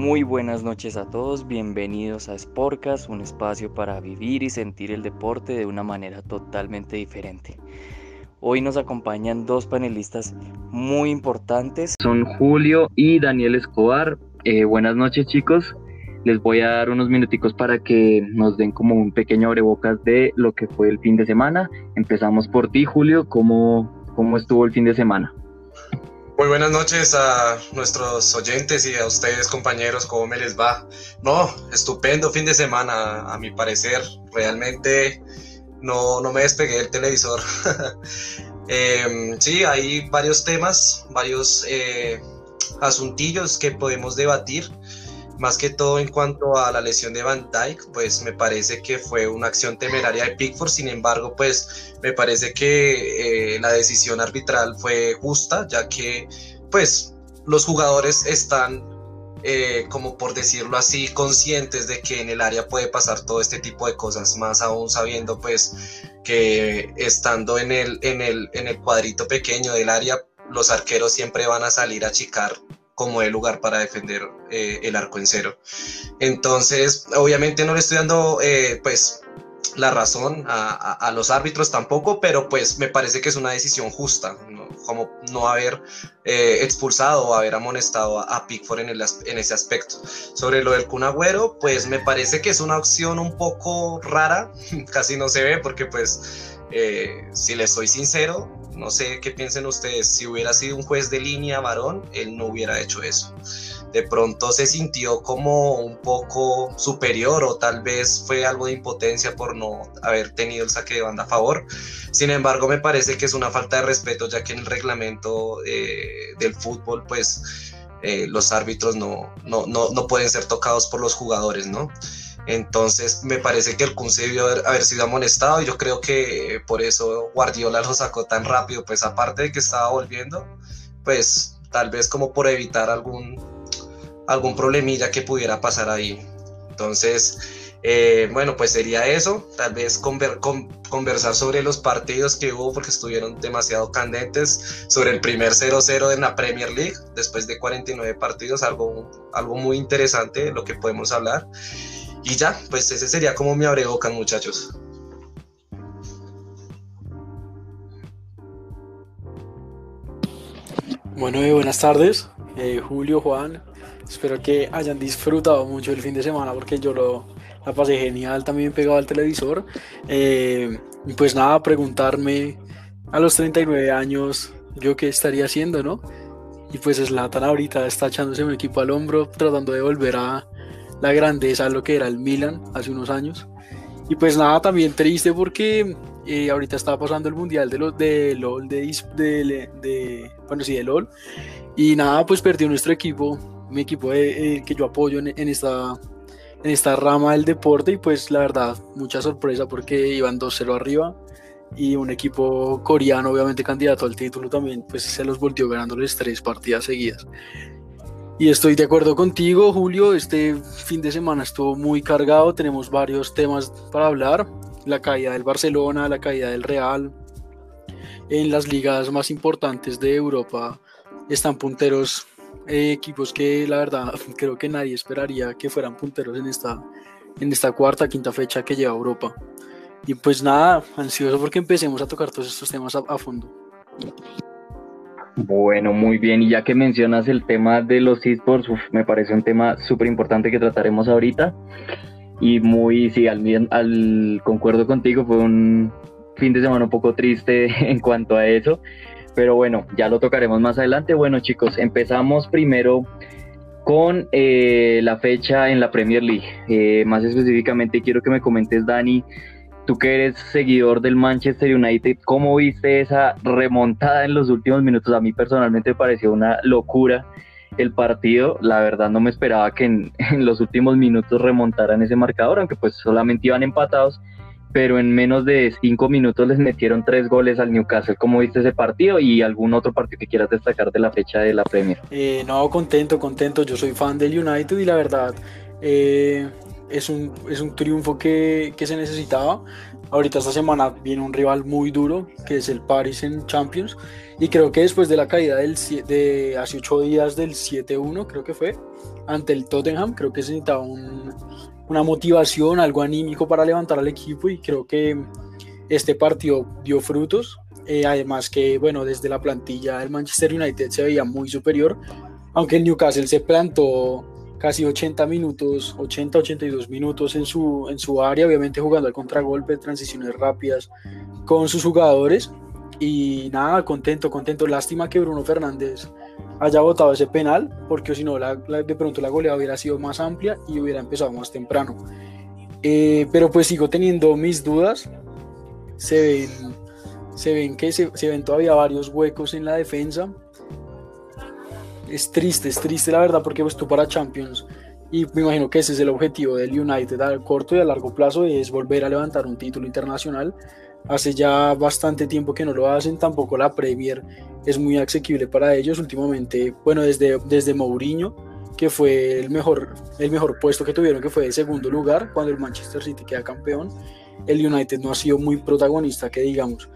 Muy buenas noches a todos, bienvenidos a Sporcas, un espacio para vivir y sentir el deporte de una manera totalmente diferente. Hoy nos acompañan dos panelistas muy importantes. Son Julio y Daniel Escobar. Eh, buenas noches chicos. Les voy a dar unos minuticos para que nos den como un pequeño abrebocas de lo que fue el fin de semana. Empezamos por ti, Julio. ¿Cómo, cómo estuvo el fin de semana? Muy buenas noches a nuestros oyentes y a ustedes compañeros, ¿cómo me les va? No, estupendo fin de semana, a mi parecer. Realmente no, no me despegué del televisor. eh, sí, hay varios temas, varios eh, asuntillos que podemos debatir más que todo en cuanto a la lesión de Van Dyke, pues me parece que fue una acción temeraria de Pickford, sin embargo, pues me parece que eh, la decisión arbitral fue justa, ya que pues los jugadores están, eh, como por decirlo así, conscientes de que en el área puede pasar todo este tipo de cosas, más aún sabiendo pues que estando en el, en el, en el cuadrito pequeño del área, los arqueros siempre van a salir a achicar como el lugar para defender eh, el arco en cero. Entonces, obviamente no le estoy dando, eh, pues, la razón a, los árbitros tampoco, pero pues me parece que es una decisión justa, como no haber eh, expulsado o haber amonestado a, Pickford en, ese aspecto. Sobre lo del Kun Agüero, pues me parece que es una opción un poco rara, casi no se ve porque pues si le soy sincero, no sé qué piensen ustedes, si hubiera sido un juez de línea varón, él no hubiera hecho eso. De pronto se sintió como un poco superior o tal vez fue algo de impotencia por no haber tenido el saque de banda a favor. Sin embargo, me parece que es una falta de respeto ya que en el reglamento eh, del fútbol pues eh, los árbitros no, no, no, no pueden ser tocados por los jugadores, ¿no? Entonces me parece que el Kun se debió haber, sido amonestado y yo creo que por eso Guardiola lo sacó tan rápido, pues aparte de que estaba volviendo, pues tal vez como por evitar algún, algún problemilla que pudiera pasar ahí. Entonces, eh, bueno, pues sería eso, tal vez conversar sobre los partidos que hubo porque estuvieron demasiado candentes, sobre el primer 0-0 en la Premier League, después de 49 partidos, algo, algo muy interesante lo que podemos hablar. Y ya, pues ese sería como mi abrebocas, muchachos. Bueno, y buenas tardes, eh, Julio, Juan. Espero que hayan disfrutado mucho el fin de semana porque yo lo, la pasé genial también pegado al televisor. Eh, pues nada, preguntarme a los 39 años yo qué estaría haciendo, ¿no? Y pues Slatan ahorita está echándose un equipo al hombro, tratando de volver a, la grandeza de lo que era el Milan hace unos años. Y pues nada, también triste porque eh, ahorita estaba pasando el mundial de, los de LOL, de, de, bueno, sí, de LOL. Y nada, pues perdió nuestro equipo, mi equipo eh, que yo apoyo en, esta, en esta rama del deporte. Y pues la verdad, mucha sorpresa porque iban 2-0 arriba. Y un equipo coreano, obviamente candidato al título también, pues se los volvió ganándoles tres partidas seguidas. Y estoy de acuerdo contigo, Julio. Este fin de semana estuvo muy cargado. Tenemos varios temas para hablar. La caída del Barcelona, la caída del Real. En las ligas más importantes de Europa están punteros, eh, equipos que la verdad creo que nadie esperaría que fueran punteros en esta, en esta cuarta, quinta fecha que lleva Europa. Y pues nada, ansioso porque empecemos a tocar todos estos temas a fondo. Bueno, muy bien. Y ya que mencionas el tema de los esports, me parece un tema súper importante que trataremos ahorita. Y muy, sí, al, al concuerdo contigo, fue un fin de semana un poco triste en cuanto a eso. Pero bueno, ya lo tocaremos más adelante. Bueno, chicos, empezamos primero con eh, la fecha en la Premier League. Eh, más específicamente, quiero que me comentes, Dani, tú que eres seguidor del Manchester United, ¿cómo viste esa remontada en los últimos minutos? A mí personalmente me pareció una locura el partido. La verdad no me esperaba que en, los últimos minutos remontaran ese marcador, aunque pues solamente iban empatados, pero en menos de cinco minutos les metieron tres goles al Newcastle. ¿Cómo viste ese partido y algún otro partido que quieras destacar de la fecha de la Premier? Eh, no, contento, contento. Yo soy fan del United y la verdad... Eh, es un, es un triunfo que, que, se necesitaba. Ahorita esta semana viene un rival muy duro, que es el Paris en Champions. Y creo que después de la caída del, de hace ocho días del 7-1, creo que fue, ante el Tottenham. Creo que se necesitaba una motivación, algo anímico para levantar al equipo y creo que este partido dio frutos. Eh, además que, bueno, desde la plantilla el Manchester United se veía muy superior, aunque el Newcastle se plantó casi 80 minutos, 80-82 minutos en su, en su área, obviamente jugando al contragolpe, transiciones rápidas con sus jugadores. Y nada, contento, contento. Lástima que Bruno Fernández haya votado ese penal, porque si no, de pronto la goleada hubiera sido más amplia y hubiera empezado más temprano. Eh, pero pues sigo teniendo mis dudas. Se ven, se ven que se ven todavía varios huecos en la defensa es triste, es triste la verdad, porque pues tú para Champions, y me imagino que ese es el objetivo del United a corto y a largo plazo, es volver a levantar un título internacional. Hace ya bastante tiempo que no lo hacen, tampoco la Premier es muy asequible para ellos últimamente, bueno, desde, desde Mourinho, que fue el mejor, el mejor puesto que tuvieron, que fue el segundo lugar, cuando el Manchester City queda campeón, el United no ha sido muy protagonista, que digamos.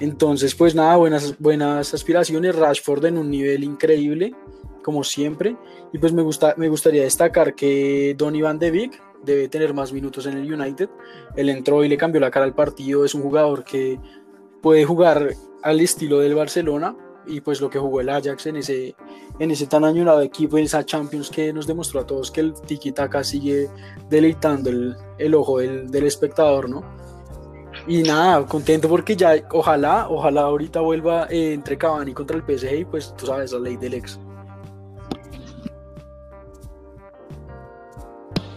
Entonces, pues nada, buenas, buenas aspiraciones, Rashford en un nivel increíble, como siempre. Y pues me, gusta, me gustaría destacar que Don Iván de Vic debe tener más minutos en el United. Él entró y le cambió la cara al partido. Es un jugador que puede jugar al estilo del Barcelona y pues lo que jugó el Ajax en ese, en ese tan añorado equipo, en esa Champions que nos demostró a todos que el tiki-taka sigue deleitando el, el ojo del, del, espectador, ¿no? Y nada, contento porque ya, ojalá, ojalá ahorita vuelva eh, entre Cavani contra el PSG y pues tú sabes, la ley del ex.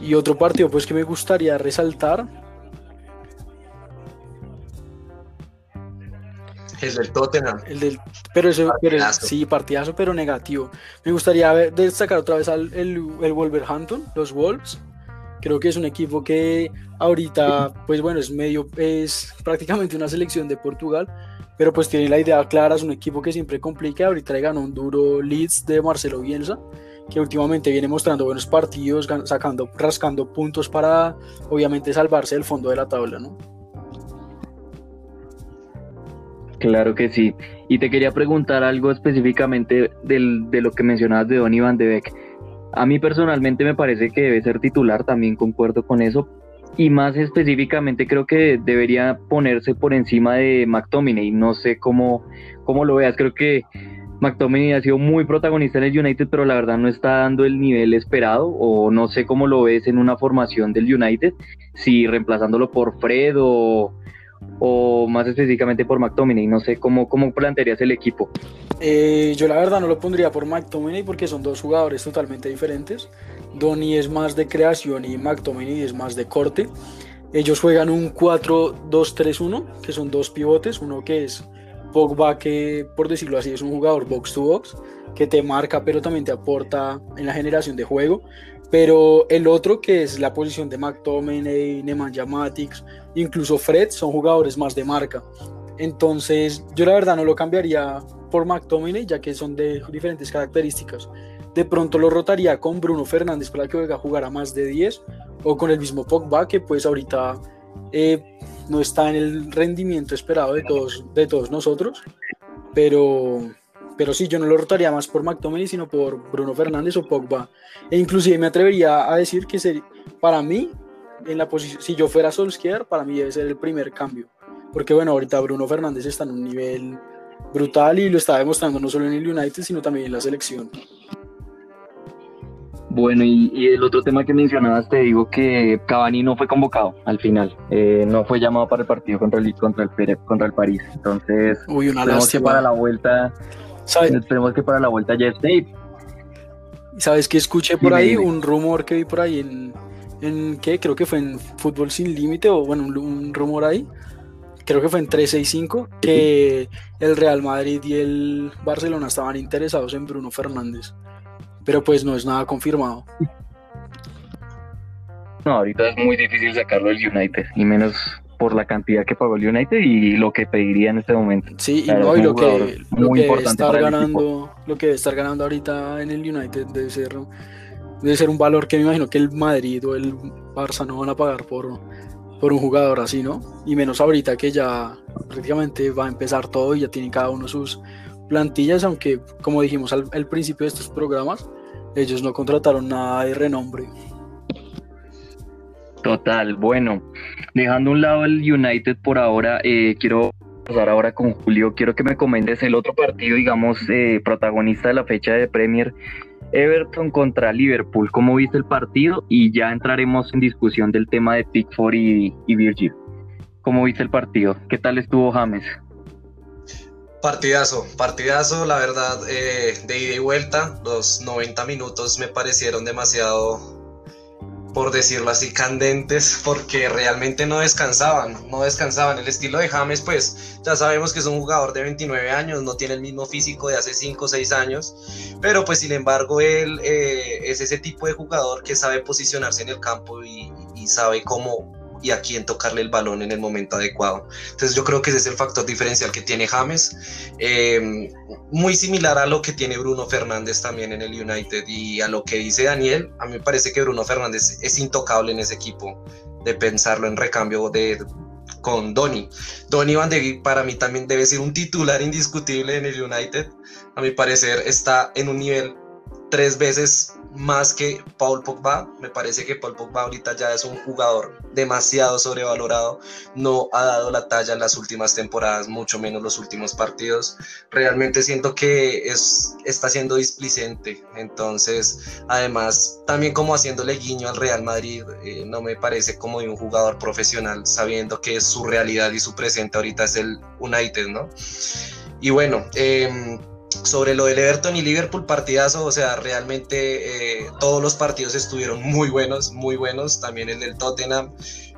Y otro partido pues que me gustaría resaltar. El del Tottenham. El del, pero eso, sí, partidazo, pero negativo. Me gustaría destacar otra vez al el, Wolverhampton, los Wolves. Creo que es un equipo que ahorita, pues bueno, es medio, es prácticamente una selección de Portugal, pero pues tiene la idea clara, es un equipo que siempre complica. Ahorita le ganó un duro Leeds de Marcelo Bielsa que últimamente viene mostrando buenos partidos, sacando, rascando puntos para obviamente salvarse del fondo de la tabla, ¿no? Claro que sí. Y te quería preguntar algo específicamente del, de lo que mencionabas de Don Iván de Beck. A mí personalmente me parece que debe ser titular, también concuerdo con eso. Y más específicamente creo que debería ponerse por encima de McTominay. No sé cómo, cómo lo veas. Creo que McTominay ha sido muy protagonista en el United, pero la verdad no está dando el nivel esperado, o no sé cómo lo ves en una formación del United, si reemplazándolo por Fred o, más específicamente por McTominay, no sé cómo, cómo plantearías el equipo. Eh, yo la verdad no lo pondría por McTominay porque son dos jugadores totalmente diferentes. Donny es más de creación y McTominay es más de corte. Ellos juegan un 4-2-3-1, que son dos pivotes, uno que es Pogba que, por decirlo así, es un jugador box to box, que te marca, pero también te aporta en la generación de juego. Pero el otro, que es la posición de McTominay, Nemanja Matic, incluso Fred, son jugadores más de marca. Entonces, yo la verdad no lo cambiaría por McTominay, ya que son de diferentes características. De pronto lo rotaría con Bruno Fernández para que venga a jugar a más de 10, o con el mismo Pogba, que pues ahorita eh, no está en el rendimiento esperado de todos, de todos nosotros, pero, pero sí, yo no lo rotaría más por McTominay, sino por Bruno Fernández o Pogba. E inclusive me atrevería a decir que sería, para mí, en la posición, si yo fuera Solskjaer, para mí debe ser el primer cambio. Porque bueno, ahorita Bruno Fernández está en un nivel brutal y lo está demostrando no solo en el United, sino también en la selección. Bueno, y, el otro tema que mencionabas, te digo que Cavani no fue convocado al final, eh, no fue llamado para el partido contra el contra el contra el París. Entonces, Uy, una esperemos que para la vuelta, esperemos que para la vuelta ya esté. ¿Sabes que escuché por ahí? Un rumor que vi por ahí en, en ¿qué? Creo que fue en Fútbol Sin Límite, o bueno, un, rumor ahí, creo que fue en 365, que el Real Madrid y el Barcelona estaban interesados en Bruno Fernández pero pues no es nada confirmado. No, ahorita es muy difícil sacarlo del United, y menos por la cantidad que pagó el United y lo que pediría en este momento. Sí, y, no, y lo que, lo que debe estar ganando, lo que debe estar ganando ahorita en el United debe ser, debe ser un valor que me imagino que el Madrid o el Barça no van a pagar por, por un jugador así, ¿no? Y menos ahorita que ya prácticamente va a empezar todo y ya tiene cada uno sus plantillas, aunque como dijimos al, principio de estos programas, ellos no contrataron nada de renombre. Total, bueno, dejando a un lado el United por ahora, eh, quiero pasar ahora con Julio, quiero que me comentes el otro partido, digamos, eh, protagonista de la fecha de Premier, Everton contra Liverpool, ¿cómo viste el partido? Y ya entraremos en discusión del tema de Pickford y, y Virgil. ¿Cómo viste el partido? ¿Qué tal estuvo James? Partidazo, partidazo, la verdad, eh, de ida y vuelta, los 90 minutos me parecieron demasiado por decirlo así, candentes, porque realmente no descansaban, no descansaban. El estilo de James, pues ya sabemos que es un jugador de 29 años, no tiene el mismo físico de hace 5 o 6 años, pero pues sin embargo él eh, es ese tipo de jugador que sabe posicionarse en el campo y, y sabe cómo y a quién tocarle el balón en el momento adecuado. Entonces yo creo que ese es el factor diferencial que tiene James, eh, muy similar a lo que tiene Bruno Fernández también en el United y a lo que dice Daniel, a mí me parece que Bruno Fernández es intocable en ese equipo, de pensarlo en recambio de, con Donny. Donny Van de Beek para mí también debe ser un titular indiscutible en el United. A mi parecer está en un nivel tres veces más que Paul Pogba. Me parece que Paul Pogba ahorita ya es un jugador demasiado sobrevalorado. No ha dado la talla en las últimas temporadas, mucho menos los últimos partidos. Realmente siento que es, está siendo displicente. Entonces, además, también como haciéndole guiño al Real Madrid, eh, no me parece como de un jugador profesional, sabiendo que su realidad y su presente ahorita es el United, ¿no? Y bueno, eh, sobre lo del Everton y Liverpool, partidazo, o sea, realmente eh, todos los partidos estuvieron muy buenos, muy buenos, también el del Tottenham,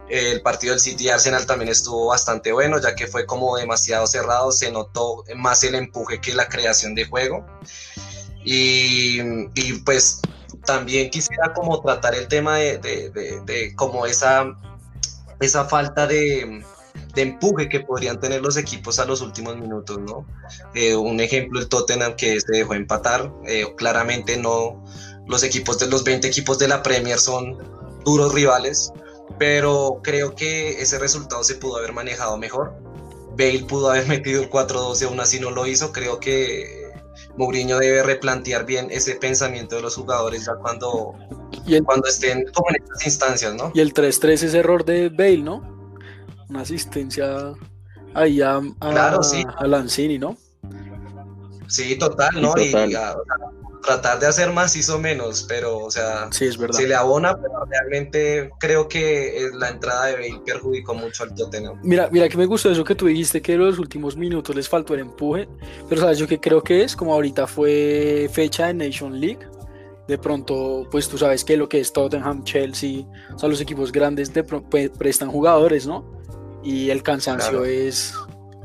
el partido del City Arsenal también estuvo bastante bueno, ya que fue como demasiado cerrado, se notó más el empuje que la creación de juego. Y, pues también quisiera como tratar el tema de, de como esa, esa falta de, de empuje que podrían tener los equipos a los últimos minutos, ¿no? Eh, un ejemplo, el Tottenham que se dejó empatar, eh, claramente no, los equipos de los 20 equipos de la Premier son duros rivales, pero creo que ese resultado se pudo haber manejado mejor. Bale pudo haber metido el 4-12, aún así no lo hizo, creo que Mourinho debe replantear bien ese pensamiento de los jugadores ya cuando, y el, cuando estén como en estas instancias, ¿no? Y el 3-3 es error de Bale, ¿no? Una asistencia ahí a, a, claro, sí. a Lanzini, ¿no? Sí, total, ¿no? Sí, total. Y a, tratar de hacer más hizo menos, pero, o sea, sí, es verdad. se le abona, pero realmente creo que la entrada de Bale perjudicó mucho al Tottenham. Mira, mira que me gustó eso que tú dijiste, que en los últimos minutos les faltó el empuje, pero sabes yo que creo que es, como ahorita fue fecha de Nation League, de pronto, pues tú sabes que lo que es Tottenham, Chelsea, o sea, los equipos grandes de prestan jugadores, ¿no? Y el cansancio claro. es,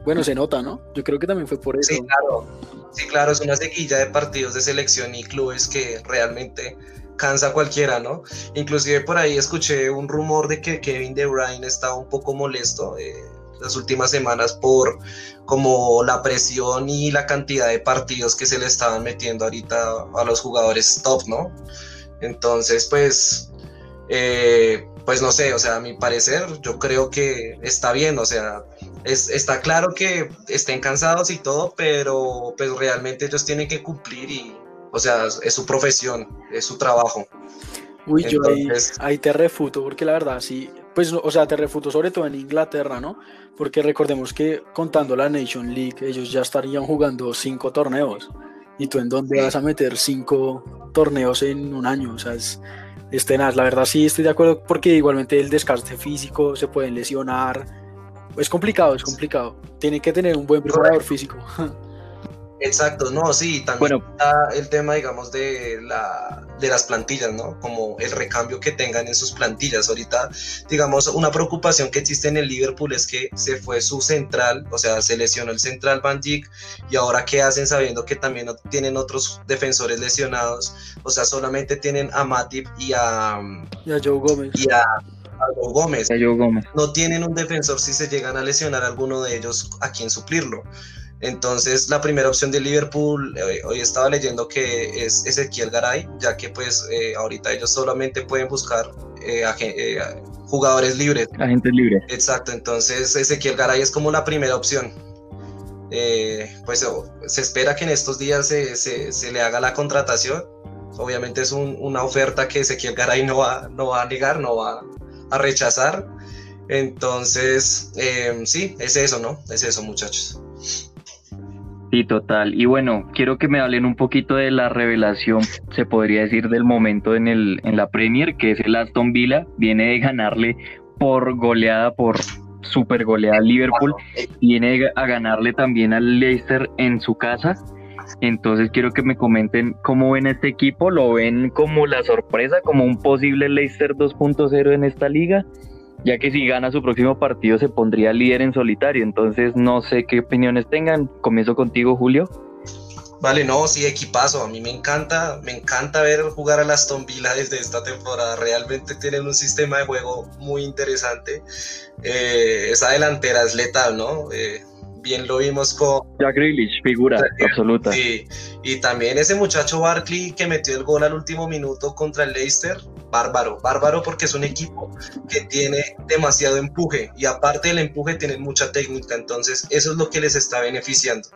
bueno, se nota, ¿no? Yo creo que también fue por eso. Sí, claro. Sí, claro, es una sequilla de partidos de selección y clubes que realmente cansa a cualquiera, ¿no? Inclusive por ahí escuché un rumor de que Kevin De Bruyne estaba un poco molesto eh, las últimas semanas por como la presión y la cantidad de partidos que se le estaban metiendo ahorita a los jugadores top, ¿no? Entonces, pues, eh, pues no sé, o sea, a mi parecer, yo creo que está bien, o sea, es, está claro que estén cansados y todo, pero pues realmente ellos tienen que cumplir y, o sea, es su profesión, es su trabajo. Uy, Entonces, yo ahí, ahí, te refuto, porque la verdad, sí, pues, o sea, te refuto sobre todo en Inglaterra, ¿no? Porque recordemos que contando la Nation League, ellos ya estarían jugando cinco torneos. ¿Y tú en dónde vas a meter cinco torneos en un año? O sea, es, es tenaz. La verdad sí estoy de acuerdo porque igualmente el desgaste físico se pueden lesionar. Es complicado, es complicado. Tiene que tener un buen preparador físico. Exacto, no, sí, también bueno. está el tema, digamos, de, la, de las plantillas, ¿no? Como el recambio que tengan en sus plantillas. Ahorita, digamos, una preocupación que existe en el Liverpool es que se fue su central, o sea, se lesionó el central Van Dijk, y ahora qué hacen sabiendo que también tienen otros defensores lesionados, o sea, solamente tienen a Matip y a, y a Joe Gómez. Y a, a Joe Gómez. A Joe Gómez. No tienen un defensor si se llegan a lesionar a alguno de ellos a quien suplirlo. Entonces, la primera opción de Liverpool, eh, hoy estaba leyendo que es Ezequiel Garay, ya que pues eh, ahorita ellos solamente pueden buscar eh, jugadores libres. Agentes libres. Exacto, entonces Ezequiel Garay es como la primera opción. pues se espera que en estos días se, se, se le haga la contratación obviamente es una oferta que Ezequiel Garay no va, no va a negar, no va a rechazar. Entonces, sí, es eso, ¿no? Es eso, muchachos. Sí, total. Y bueno, quiero que me hablen un poquito de la revelación, se podría decir, del momento en, el, en la Premier, que es el Aston Villa. Viene de ganarle por goleada, por super goleada al Liverpool. Viene a ganarle también al Leicester en su casa. Entonces quiero que me comenten cómo ven este equipo. ¿Lo ven como la sorpresa, como un posible Leicester 2.0 en esta liga? Ya que si gana su próximo partido se pondría líder en solitario. Entonces no sé qué opiniones tengan. Comienzo contigo, Julio. Vale, no, sí, equipazo. A mí me encanta, me encanta ver jugar a Aston Villa desde esta temporada. Realmente tienen un sistema de juego muy interesante. Eh, esa delantera es letal, ¿no? Eh, bien lo vimos con Jack Grealish, figura absoluta. Sí, y también ese muchacho Barkley que metió el gol al último minuto contra el Leicester, bárbaro, bárbaro porque es un equipo que tiene demasiado empuje y aparte del empuje tienen mucha técnica, entonces eso es lo que les está beneficiando.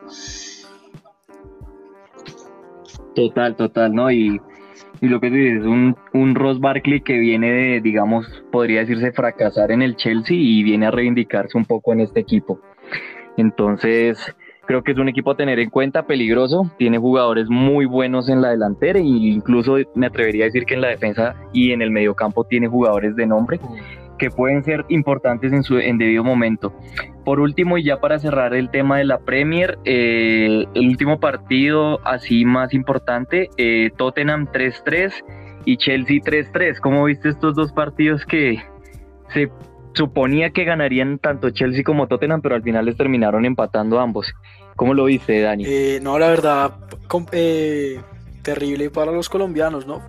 Total, total, ¿no? Y, y lo que dices, un, un Ross Barkley que viene de, digamos, podría decirse fracasar en el Chelsea y viene a reivindicarse un poco en este equipo. Entonces, creo que es un equipo a tener en cuenta, peligroso, tiene jugadores muy buenos en la delantera e incluso me atrevería a decir que en la defensa y en el mediocampo tiene jugadores de nombre que pueden ser importantes en su en debido momento. Por último, y ya para cerrar el tema de la Premier, eh, el último partido así más importante, eh, Tottenham 3-3 y Chelsea 3-3. ¿Cómo viste estos dos partidos que se suponía que ganarían tanto Chelsea como Tottenham, pero al final les terminaron empatando ambos. ¿Cómo lo viste, Dani? Eh, no, la verdad, eh, terrible para los colombianos, ¿no?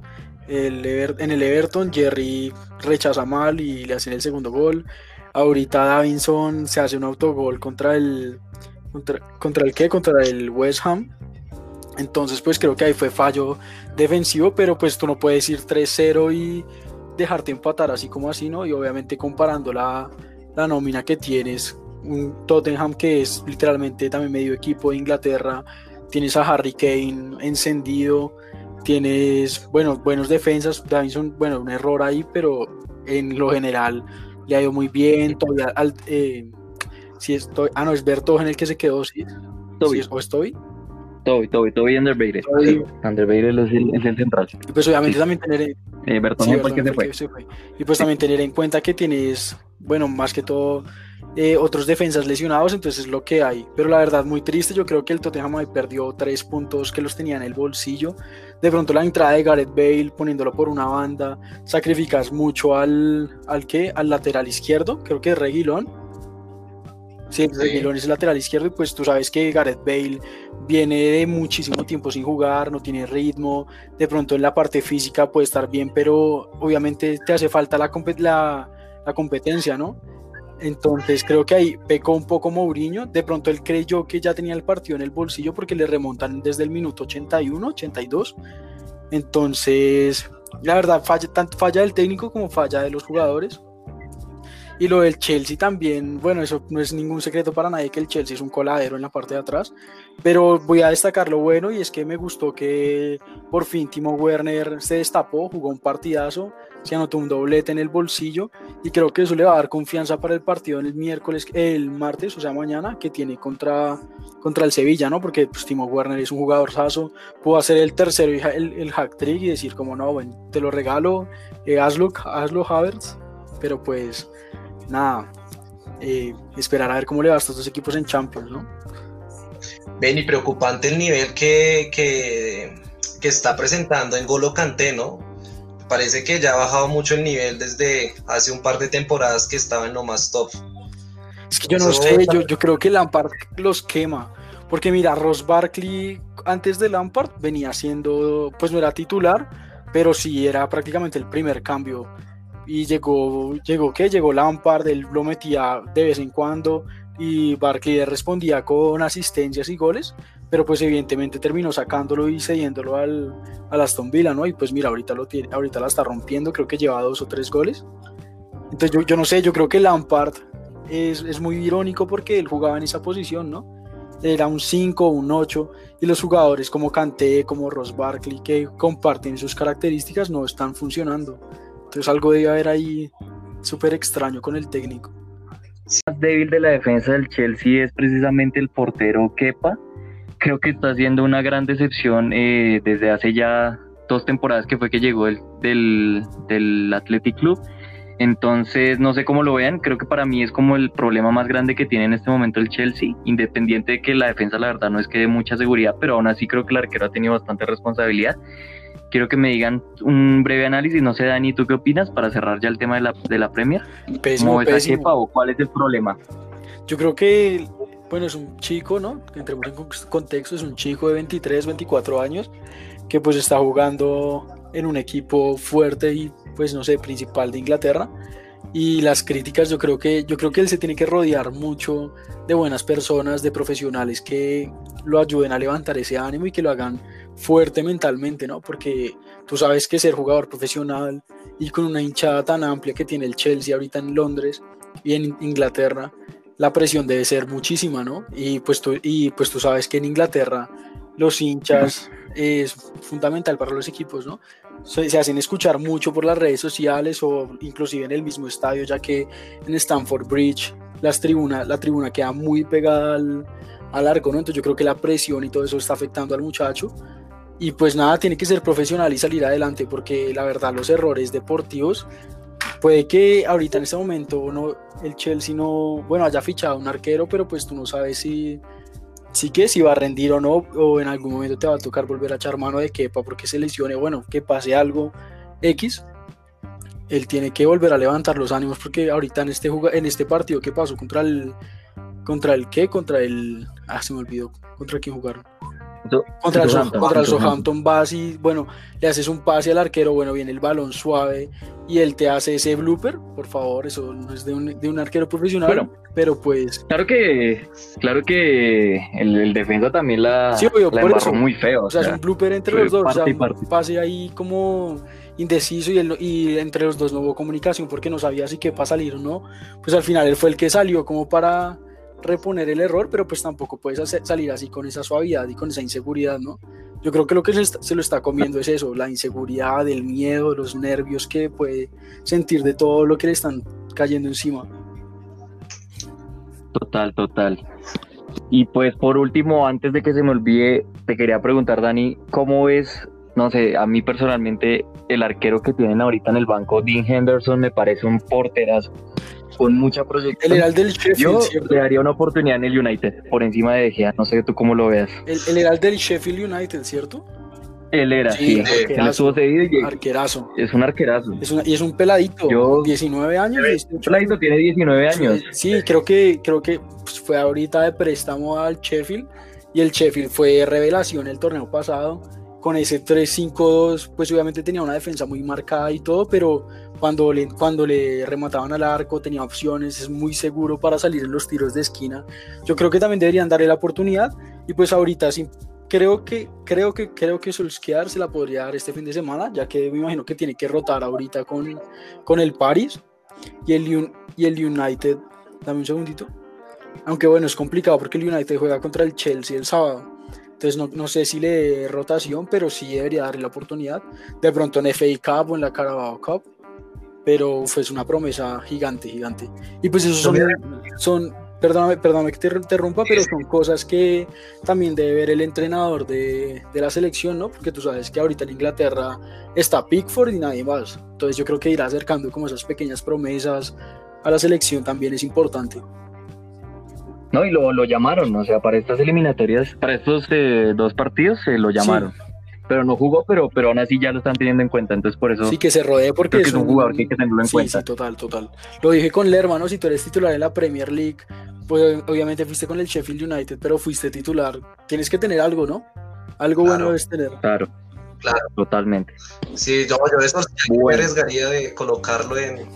En el Everton, Jerry rechaza mal y le hacen el segundo gol. Ahorita Davinson se hace un autogol contra el. ¿Contra, contra el qué? Contra el West Ham. Entonces, pues creo que ahí fue fallo defensivo, pero pues tú no puedes ir 3-0 y dejarte empatar así como así, ¿no? Y obviamente comparando la, la nómina que tienes, un Tottenham que es literalmente también medio equipo de Inglaterra, tienes a Harry Kane encendido, tienes, bueno, buenos defensas, Davinson, bueno, un error ahí, pero en lo general le ha ido muy bien, todavía, eh, si estoy, ah, no, es en el que se quedó, sí, o estoy. Toby, Toby, Toby Underbated. Sí, Underbated es el, es el central. Y pues obviamente también tener... Eh, sí, se fue. Y pues también tener en cuenta que tienes, bueno, más que todo... Eh, otros defensas lesionados, entonces es lo que hay. Pero la verdad, muy triste. Yo creo que el Tottenham ahí perdió tres puntos que los tenía en el bolsillo. De pronto, la entrada de Gareth Bale poniéndolo por una banda, sacrificas mucho al, al, ¿qué? al lateral izquierdo, creo que es Reguilón Sí, es el lateral izquierdo y pues tú sabes que Gareth Bale viene de muchísimo tiempo sin jugar, no tiene ritmo, de pronto en la parte física puede estar bien, pero obviamente te hace falta la, la, la competencia, ¿no? Entonces creo que ahí pecó un poco Mourinho, de pronto él creyó que ya tenía el partido en el bolsillo porque le remontan desde el minuto 81, 82, entonces la verdad falla, tanto falla del técnico como falla de los jugadores y lo del Chelsea también, bueno, eso no es ningún secreto para nadie que el Chelsea es un coladero en la parte de atrás, pero voy a destacar lo bueno y es que me gustó que por fin Timo Werner se destapó, jugó un partidazo, se anotó un doblete en el bolsillo y creo que eso le va a dar confianza para el partido el miércoles, el martes, o sea, mañana, que tiene contra, contra el Sevilla, ¿no? Porque pues, Timo Werner es un jugador saso, pudo hacer el tercero y el, el hack trick y decir como no, bueno, te lo regalo, eh, hazlo, hazlo Havertz, pero pues nada, eh, esperar a ver cómo le va a estos dos equipos en Champions, ¿no? Ven, y preocupante el nivel que, que, está presentando en Golo Kanté, ¿no? Parece que ya ha bajado mucho el nivel desde hace un par de temporadas que estaba en lo más top. Es que yo no sé, yo, yo creo que Lampard los quema. Porque mira, Ross Barkley antes de Lampard venía siendo, pues no era titular, pero sí era prácticamente el primer cambio y llegó, llegó ¿qué? Llegó Lampard, él lo metía de vez en cuando y Barkley respondía con asistencias y goles, pero pues evidentemente terminó sacándolo y cediéndolo al, al Aston Villa, ¿no? Y pues mira, ahorita, lo tiene, ahorita la está rompiendo, creo que lleva dos o tres goles. Entonces yo, no sé, yo creo que Lampard es, es muy irónico porque él jugaba en esa posición, ¿no? era un 5 o un 8 y los jugadores como Kanté, como Ross Barkley que comparten sus características no están funcionando. Entonces algo debe haber ahí súper extraño con el técnico. Más débil de la defensa del Chelsea es precisamente el portero Kepa. Creo que está siendo una gran decepción eh, desde hace ya dos temporadas que fue que llegó el, del, del Athletic Club entonces, no sé cómo lo vean, creo que para mí es como el problema más grande que tiene en este momento el Chelsea, independiente de que la defensa, la verdad, no es que dé mucha seguridad, pero aún así creo que el arquero ha tenido bastante responsabilidad. Quiero que me digan un breve análisis, no sé, Dani, ¿tú qué opinas para cerrar ya el tema de la, de la Premier? Pésimo, ¿Cómo o cuál es el problema? Yo creo que, bueno, es un chico, ¿no? Entremos en contexto, es un chico de 23, 24 años que pues está jugando en un equipo fuerte y pues no sé, principal de Inglaterra. Y las críticas, yo creo que yo creo que él se tiene que rodear mucho de buenas personas, de profesionales que lo ayuden a levantar ese ánimo y que lo hagan fuerte mentalmente, ¿no? Porque tú sabes que ser jugador profesional y con una hinchada tan amplia que tiene el Chelsea ahorita en Londres y en Inglaterra, la presión debe ser muchísima, ¿no? Y pues tú, y pues tú sabes que en Inglaterra los hinchas es fundamental para los equipos, ¿no? Se, hacen escuchar mucho por las redes sociales o inclusive en el mismo estadio, ya que en Stamford Bridge las tribunas, la tribuna queda muy pegada al, al arco, ¿no? Entonces yo creo que la presión y todo eso está afectando al muchacho. Y pues nada, tiene que ser profesional y salir adelante, porque la verdad los errores deportivos, puede que ahorita en este momento no, el Chelsea no, bueno, haya fichado un arquero, pero pues tú no sabes si sí que si va a rendir o no, o en algún momento te va a tocar volver a echar mano de Kepa porque se lesione, bueno, que pase algo X, él tiene que volver a levantar los ánimos porque ahorita en este, en este partido que pasó contra el contra el qué, contra el ah se me olvidó, contra quién jugaron. Contra el, contra el Southampton vas y bueno, le haces un pase al arquero, bueno, viene el balón suave y él te hace ese blooper, por favor, eso no es de un, de un arquero profesional, pero pues... Claro que, claro que el, defensa también la, sí, obvio, la muy feo. O sea, es un blooper entre los dos, o sea, pase ahí como indeciso y, y entre los dos no hubo comunicación porque no sabía si qué para salir o no, pues al final él fue el que salió como para reponer el error, pero pues tampoco puedes salir así con esa suavidad y con esa inseguridad, ¿no? Yo creo que lo que se, lo está comiendo es eso, la inseguridad, el miedo, los nervios que puede sentir de todo lo que le están cayendo encima. Total, total. Y pues por último, antes de que se me olvide, te quería preguntar, Dani, ¿cómo ves, no sé, a mí personalmente, el arquero que tienen ahorita en el banco, Dean Henderson, me parece un porterazo con mucha proyección. El Herald del Sheffield. Yo le daría una oportunidad en el United por encima de Gea. No sé tú cómo lo veas. El, el Herald del Sheffield United, ¿cierto? Él era, sí. Él estuvo cedido y arquerazo. Es un arquerazo. Es y es un peladito. Yo, 19 años. Un peladito tiene 19 años. Sí, creo que, creo que pues, fue ahorita de préstamo al Sheffield. Y el Sheffield fue revelación el torneo pasado con ese 3-5-2, pues obviamente tenía una defensa muy marcada y todo, pero cuando le, cuando le remataban al arco tenía opciones, es muy seguro para salir en los tiros de esquina. Yo creo que también deberían darle la oportunidad y pues ahorita sí, creo que creo que creo que Solskjaer se la podría dar este fin de semana, ya que me imagino que tiene que rotar ahorita con, con el Paris y el, y el United. Dame un segundito. Aunque bueno, es complicado porque el United juega contra el Chelsea el sábado. Entonces no, no, sé si le dé rotación, pero sí debería darle la oportunidad. De pronto en FA Cup o en la Carabao Cup. Pero fue una promesa gigante, gigante. Y pues esos son, son perdóname, perdóname que te interrumpa, pero son cosas que también debe ver el entrenador de, de, la selección, ¿no? Porque tú sabes que ahorita en Inglaterra está Pickford y nadie más. Entonces yo creo que ir acercando como esas pequeñas promesas a la selección también es importante. No, y lo, lo llamaron, o sea, para estas eliminatorias, para estos eh, dos partidos se lo llamaron. Pero no jugó, pero, pero aún así ya lo están teniendo en cuenta, entonces por eso... Sí, que se rodee porque es, un, jugador que hay que tenerlo en cuenta. Sí, total, total. Lo dije con Lerma, ¿no? Si tú eres titular en la Premier League, pues obviamente fuiste con el Sheffield United, pero fuiste titular. Tienes que tener algo, ¿no? Algo bueno debes tener. Claro. Claro. Totalmente. Sí, yo, yo eso me arriesgaría de colocarlo en,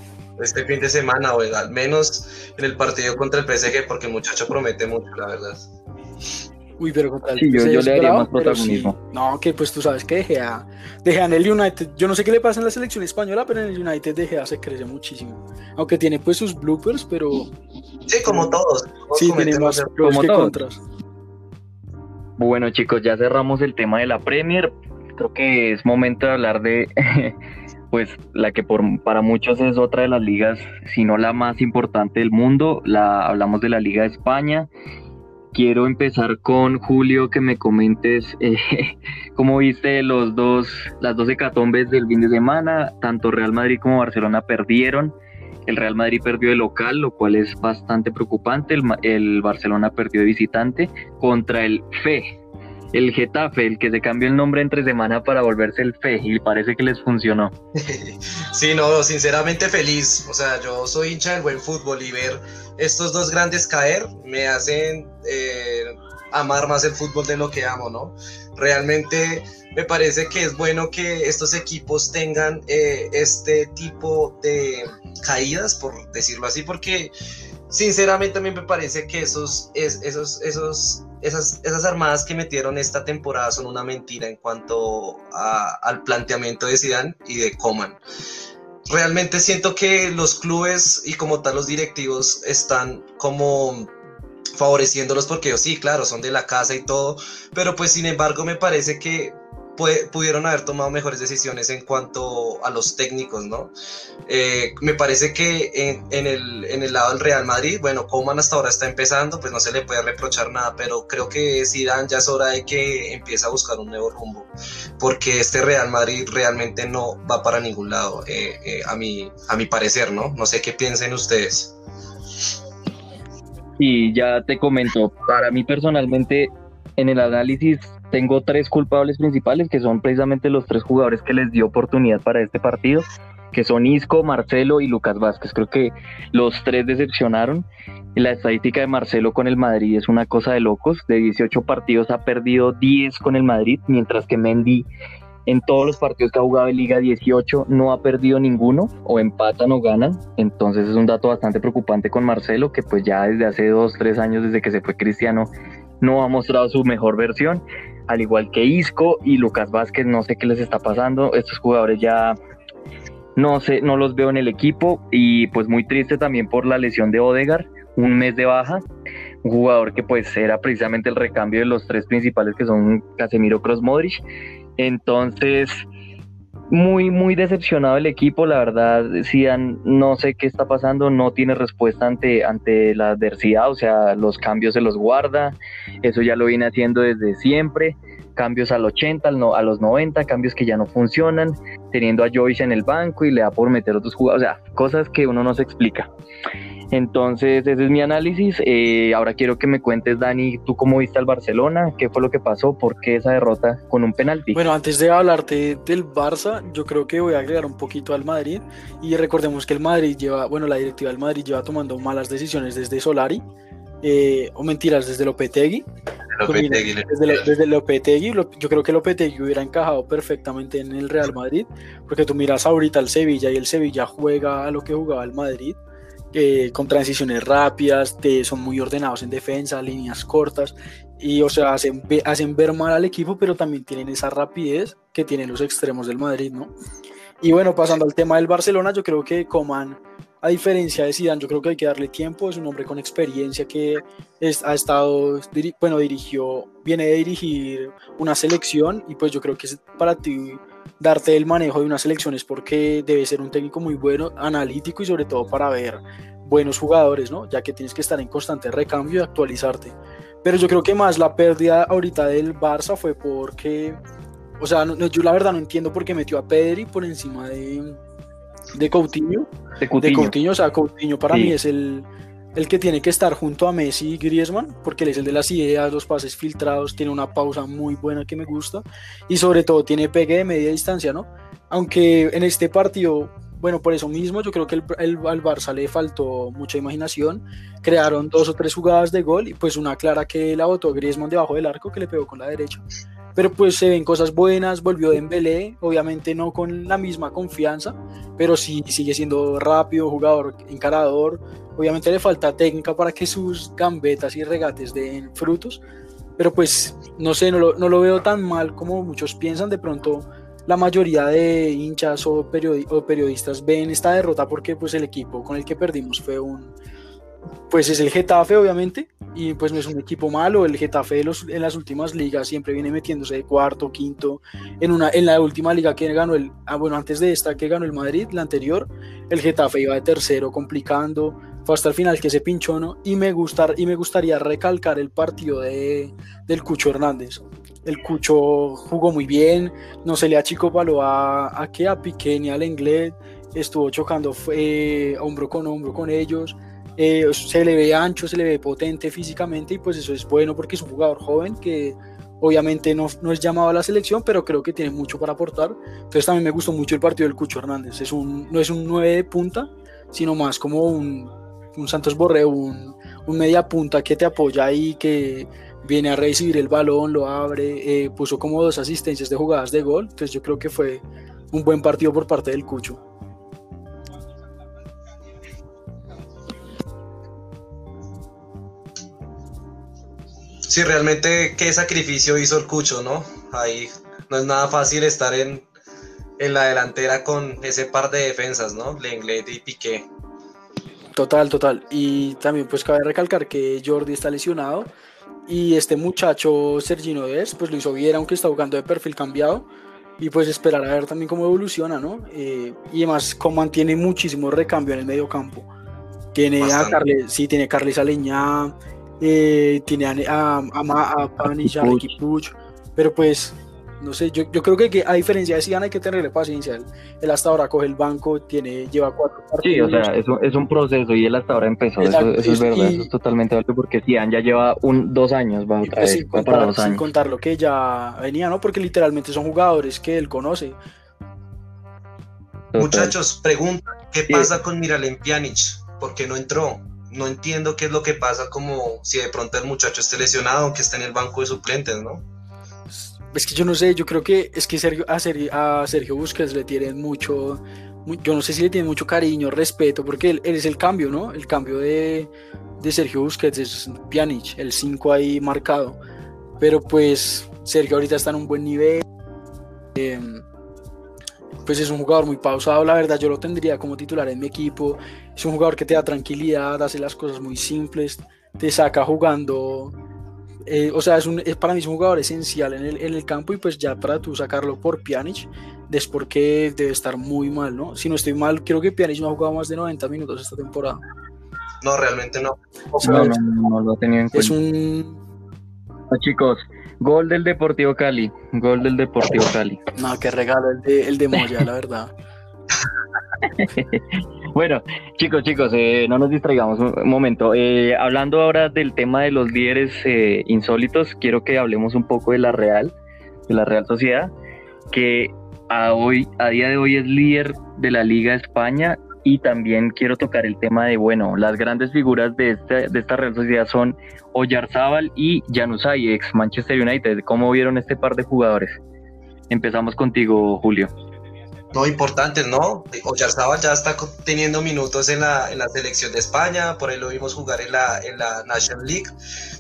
este fin de semana, o al menos en el partido contra el PSG, porque el muchacho promete mucho, la verdad. Uy, pero con tal. Sí, yo, le daría más protagonismo. No, que pues tú sabes que Dejea, Dejea en el United. Yo no sé qué le pasa en la selección española, pero en el United Dejea se crece muchísimo. Aunque tiene pues sus bloopers, pero. Sí, como todos. sí, tiene más pros que contras. Bueno chicos, ya cerramos el tema de la Premier. Creo que es momento de hablar de pues la que por, para muchos es otra de las ligas, si no la más importante del mundo. La, hablamos de la Liga de España. Quiero empezar con Julio, que me comentes eh, cómo viste los dos, las dos hecatombes del fin de semana. Tanto Real Madrid como Barcelona perdieron. El Real Madrid perdió de local, lo cual es bastante preocupante. El, el Barcelona perdió de visitante contra el FE, el Getafe, el que se cambió el nombre entre semana para volverse el FE y parece que les funcionó. Sí, no, sinceramente feliz. O sea, yo soy hincha del buen fútbol y ver estos dos grandes caer me hacen eh, amar más el fútbol de lo que amo, ¿no? Realmente me parece que es bueno que estos equipos tengan eh, este tipo de caídas, por decirlo así, porque sinceramente a mí me parece que esos, esos, esos esas, esas armadas que metieron esta temporada son una mentira en cuanto al planteamiento de Zidane y de Coman. Realmente siento que los clubes y como tal los directivos están como favoreciéndolos porque sí, claro, son de la casa y todo, pero pues sin embargo me parece que pudieron haber tomado mejores decisiones en cuanto a los técnicos, ¿no? Eh, me parece que en, el, en, el, lado del Real Madrid, bueno, Coman hasta ahora está empezando, pues no se le puede reprochar nada, pero creo que Zidane ya es hora de que empiece a buscar un nuevo rumbo, porque este Real Madrid realmente no va para ningún lado, eh, eh, a, mi, a mi parecer, ¿no? No sé qué piensen ustedes. Y ya te comento, para mí personalmente, en el análisis tengo tres culpables principales, que son precisamente los tres jugadores que les dio oportunidad para este partido, que son Isco, Marcelo y Lucas Vázquez. Creo que los tres decepcionaron. La estadística de Marcelo con el Madrid es una cosa de locos. De 18 partidos ha perdido 10 con el Madrid, mientras que Mendy en todos los partidos que ha jugado en Liga 18 no ha perdido ninguno, o empatan o ganan. Entonces es un dato bastante preocupante con Marcelo, que pues ya desde hace dos, tres años, desde que se fue Cristiano, no ha mostrado su mejor versión al igual que Isco y Lucas Vázquez, no sé qué les está pasando, estos jugadores ya no sé, no los veo en el equipo y pues muy triste también por la lesión de Odegar, un mes de baja, un jugador que pues era precisamente el recambio de los tres principales que son Casemiro, Cross, Modric, entonces muy, muy decepcionado el equipo, la verdad, Sian, no sé qué está pasando, no tiene respuesta ante, ante la adversidad, o sea, los cambios se los guarda, eso ya lo viene haciendo desde siempre, cambios al 80, a los 90, cambios que ya no funcionan, teniendo a Joyce en el banco y le da por meter otros jugadores, o sea, cosas que uno no se explica. Entonces, ese es mi análisis. Eh, ahora quiero que me cuentes, Dani, tú cómo viste al Barcelona, qué fue lo que pasó, por qué esa derrota con un penalti. Bueno, antes de hablarte del Barça, yo creo que voy a agregar un poquito al Madrid. Y recordemos que el Madrid lleva, bueno, la directiva del Madrid lleva tomando malas decisiones desde Solari, eh, o mentiras, desde Lopetegui. Lopetegui desde, desde Lopetegui, yo creo que Lopetegui hubiera encajado perfectamente en el Real Madrid, porque tú miras ahorita al Sevilla y el Sevilla juega a lo que jugaba el Madrid con transiciones rápidas, son muy ordenados en defensa, líneas cortas, y o sea, hacen, hacen ver mal al equipo, pero también tienen esa rapidez que tienen los extremos del Madrid, ¿no? Y bueno, pasando al tema del Barcelona, yo creo que Coman, a diferencia de Zidane, yo creo que hay que darle tiempo, es un hombre con experiencia que ha estado, bueno, dirigió, viene de dirigir una selección y pues yo creo que es para ti darte el manejo de unas elecciones porque debe ser un técnico muy bueno, analítico y sobre todo para ver buenos jugadores, ¿no? Ya que tienes que estar en constante recambio y actualizarte. Pero yo creo que más la pérdida ahorita del Barça fue porque, o sea, yo la verdad no entiendo por qué metió a Pedri por encima de, de Coutinho. De Coutinho. o sea, Coutinho para mí es el, el que tiene que estar junto a Messi y Griezmann, porque él es el de las ideas, los pases filtrados, tiene una pausa muy buena que me gusta y sobre todo tiene pegue de media distancia, ¿no? Aunque en este partido, bueno, por eso mismo yo creo que el, al Barça le faltó mucha imaginación, crearon dos o tres jugadas de gol y pues una clara que la botó Griezmann debajo del arco que le pegó con la derecha. Pero pues se ven cosas buenas, volvió Dembélé, obviamente no con la misma confianza, pero sí sigue siendo rápido, jugador encarador, Obviamente le falta técnica para que sus gambetas y regates den frutos, pero pues no sé, no lo, veo tan mal como muchos piensan. De pronto la mayoría de hinchas o, periodistas ven esta derrota porque pues el equipo con el que perdimos fue un, pues es el Getafe, obviamente, y pues no es un equipo malo. El Getafe en las últimas ligas siempre viene metiéndose de cuarto, quinto. En, una, en la última liga que ganó el, ah, bueno, antes de esta que ganó el Madrid, la anterior, el Getafe iba de tercero, complicando. Hasta el final que se pinchó, ¿no? Y me, gustar, y me gustaría recalcar el partido de, del Cucho Hernández. El Cucho jugó muy bien, no se le achicopaló a, a que a Piqué ni al Inglés, estuvo chocando fue, hombro con hombro con ellos eh, se le ve ancho, se le ve potente físicamente y pues eso es bueno porque es un jugador joven que obviamente no, no, es llamado a la selección, pero creo que tiene mucho para aportar. Entonces también me gustó mucho el partido del Cucho Hernández. Es un, no es un 9 de punta, sino más como un, un Santos Borreo, un, un, media punta que te apoya ahí, que viene a recibir el balón, lo abre, eh, puso como dos asistencias de jugadas de gol. Entonces yo creo que fue un buen partido por parte del Cucho. Sí, realmente qué sacrificio hizo el Cucho, ¿no? Ahí no es nada fácil estar en, la delantera con ese par de defensas, ¿no? Lenglet y Piqué. Total, total. Y también pues cabe recalcar que Jordi está lesionado y este muchacho Sergino Ders pues lo hizo bien aunque está jugando de perfil cambiado y pues esperar a ver también cómo evoluciona, ¿no? Eh, y además como mantiene muchísimo recambio en el medio campo. Tiene a Carles, sí, tiene Carles Aleñá, eh, tiene a, a, a, a pero pues, no sé, yo, yo creo que, a diferencia de Zidane hay que tenerle paciencia. Él, hasta ahora coge el banco, tiene, lleva cuatro partidos. Sí, o sea, es un, es un proceso y él hasta ahora empezó, eso, es verdad, eso es totalmente verdad, porque Zidane ya lleva un, dos años, va otra pues, vez, sin contar, dos años. Sin contar lo que ya venía, ¿no? Porque literalmente son jugadores que él conoce. Muchachos, pregunta, ¿qué pasa con Miralem Pjanic? ¿Por qué no entró? no entiendo qué es lo que pasa, como si de pronto el muchacho esté lesionado, aunque esté en el banco de suplentes, ¿no? Es que yo no sé, yo creo que es que Sergio, a, Sergio, a Sergio Busquets le tienen mucho, yo no sé si le tienen mucho cariño, respeto, porque él, es el cambio, ¿no? El cambio de, de Sergio Busquets es Pjanic, el 5 ahí marcado. Pero pues Sergio ahorita está en un buen nivel. Eh, pues es un jugador muy pausado, la verdad yo lo tendría como titular en mi equipo, es un jugador que te da tranquilidad, hace las cosas muy simples, te saca jugando, eh, o sea, es, un, es para mí es un jugador esencial en el, en el campo y pues ya para tú sacarlo por Pjanic, es porque debe estar muy mal, ¿no? Si no estoy mal, creo que Pjanic no ha jugado más de 90 minutos esta temporada. No, realmente no. no, no, no, lo ha tenido en cuenta. Es un... chicos, Gol del Deportivo Cali. Gol del Deportivo Cali. No, qué regalo el de, el de Moya, la verdad. bueno, chicos, chicos, eh, no nos distraigamos un momento. Eh, hablando ahora del tema de los líderes eh, insólitos, quiero que hablemos un poco de la Real, de la Real Sociedad, que a, hoy, a día de hoy es líder de la Liga España y también quiero tocar el tema de, bueno, las grandes figuras de, este, de esta Real Sociedad son Oyarzábal y Januzaj, ex Manchester United. ¿Cómo vieron este par de jugadores? Empezamos contigo, Julio. No, importantes, ¿no? Oyarzábal ya está teniendo minutos en la, en la selección de España, por ahí lo vimos jugar en la, en la National League.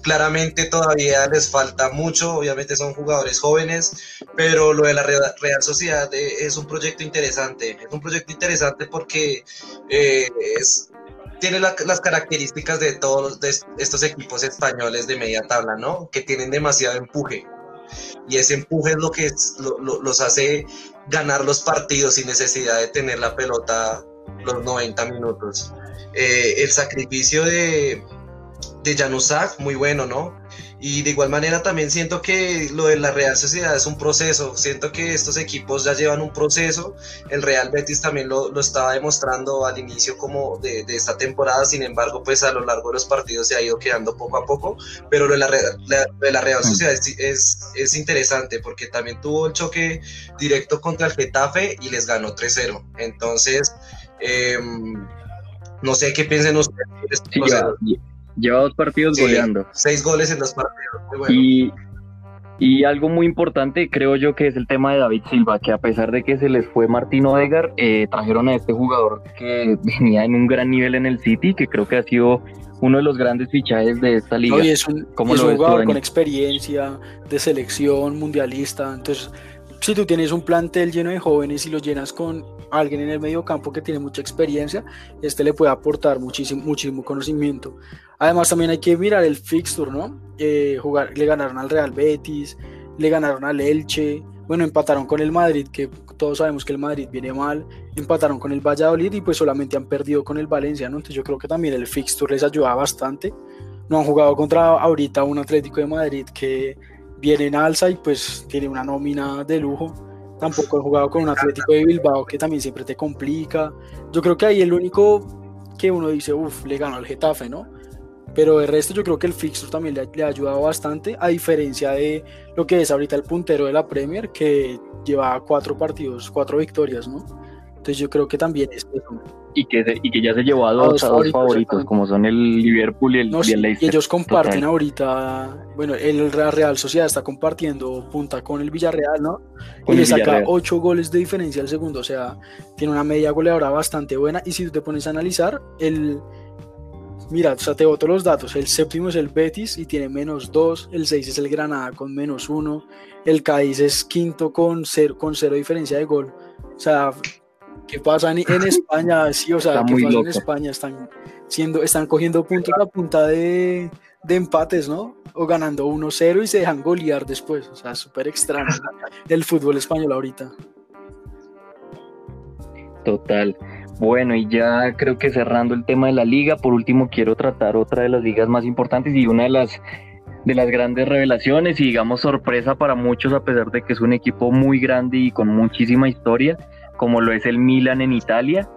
Claramente todavía les falta mucho, obviamente son jugadores jóvenes, pero lo de la Real Sociedad es un proyecto interesante. Es un proyecto interesante porque eh, es, tiene las características de todos estos equipos españoles de media tabla, ¿no? Que tienen demasiado empuje. Y ese empuje es lo que los hace ganar los partidos sin necesidad de tener la pelota los 90 minutos. Eh, el sacrificio de, de Januzaj, muy bueno, ¿no? Y de igual manera también siento que lo de la Real Sociedad es un proceso, siento que estos equipos ya llevan un proceso, el Real Betis también lo, lo estaba demostrando al inicio como de, de, esta temporada, sin embargo pues a lo largo de los partidos se ha ido quedando poco a poco, pero lo de la, de la Real Sociedad es, es, es, interesante porque también tuvo el choque directo contra el Getafe y les ganó 3-0, entonces eh, no sé qué piensen ustedes. Sí, Lleva dos partidos goleando. Seis goles en dos partidos. Y, y algo muy importante, creo yo, que es el tema de David Silva, que a pesar de que se les fue Martín Odegar, eh, trajeron a este jugador que venía en un gran nivel en el City, que creo que ha sido uno de los grandes fichajes de esta liga. es un, jugador con experiencia de selección mundialista, entonces si tú tienes un plantel lleno de jóvenes y lo llenas con alguien en el medio campo que tiene mucha experiencia, este le puede aportar muchísimo, muchísimo conocimiento. Además, también hay que mirar el fixture, ¿no? Eh, jugar, le ganaron al Real Betis, le ganaron al Elche, bueno, empataron con el Madrid, que todos sabemos que el Madrid viene mal, empataron con el Valladolid y pues solamente han perdido con el Valencia, ¿no? Entonces yo creo que también el fixture les ayuda bastante. No han jugado contra ahorita un Atlético de Madrid que viene en alza y pues tiene una nómina de lujo. Tampoco han jugado con un Atlético de Bilbao que también siempre te complica. Yo creo que ahí el único que uno dice, uff, le ganó al Getafe, ¿no? Pero de resto yo creo que el fixture también le, ha ayudado bastante, a diferencia de lo que es ahorita el puntero de la Premier, que lleva cuatro partidos, cuatro victorias, ¿no? Entonces yo creo que también es Y que, y que ya se llevó a dos, favoritos, como son el Liverpool y el, Leicester. Y ellos comparten ahorita, bueno, el Real Sociedad está compartiendo punta con el Villarreal, ¿no? y le saca ocho goles de diferencia al segundo, o sea, tiene una media goleadora bastante buena. Y si tú te pones a analizar, el Mira, o sea, te boto los datos. El séptimo es el Betis y tiene menos 2. El 6 es el Granada con menos 1. El Cádiz es quinto con cero, con cero diferencia de gol. O sea, ¿qué pasa en, España? Sí, o sea, ¿qué pasa en España? Están, siendo, están cogiendo puntos a punta de, de empates, ¿no? O ganando 1-0 y se dejan golear después. O sea, súper extraño el fútbol español ahorita. Total. Bueno, y ya creo que cerrando el tema de la liga, por último quiero tratar otra de las ligas más importantes y una de las de las grandes revelaciones y digamos sorpresa para muchos a pesar de que es un equipo muy grande y con muchísima historia, como lo es el Milan en Italia.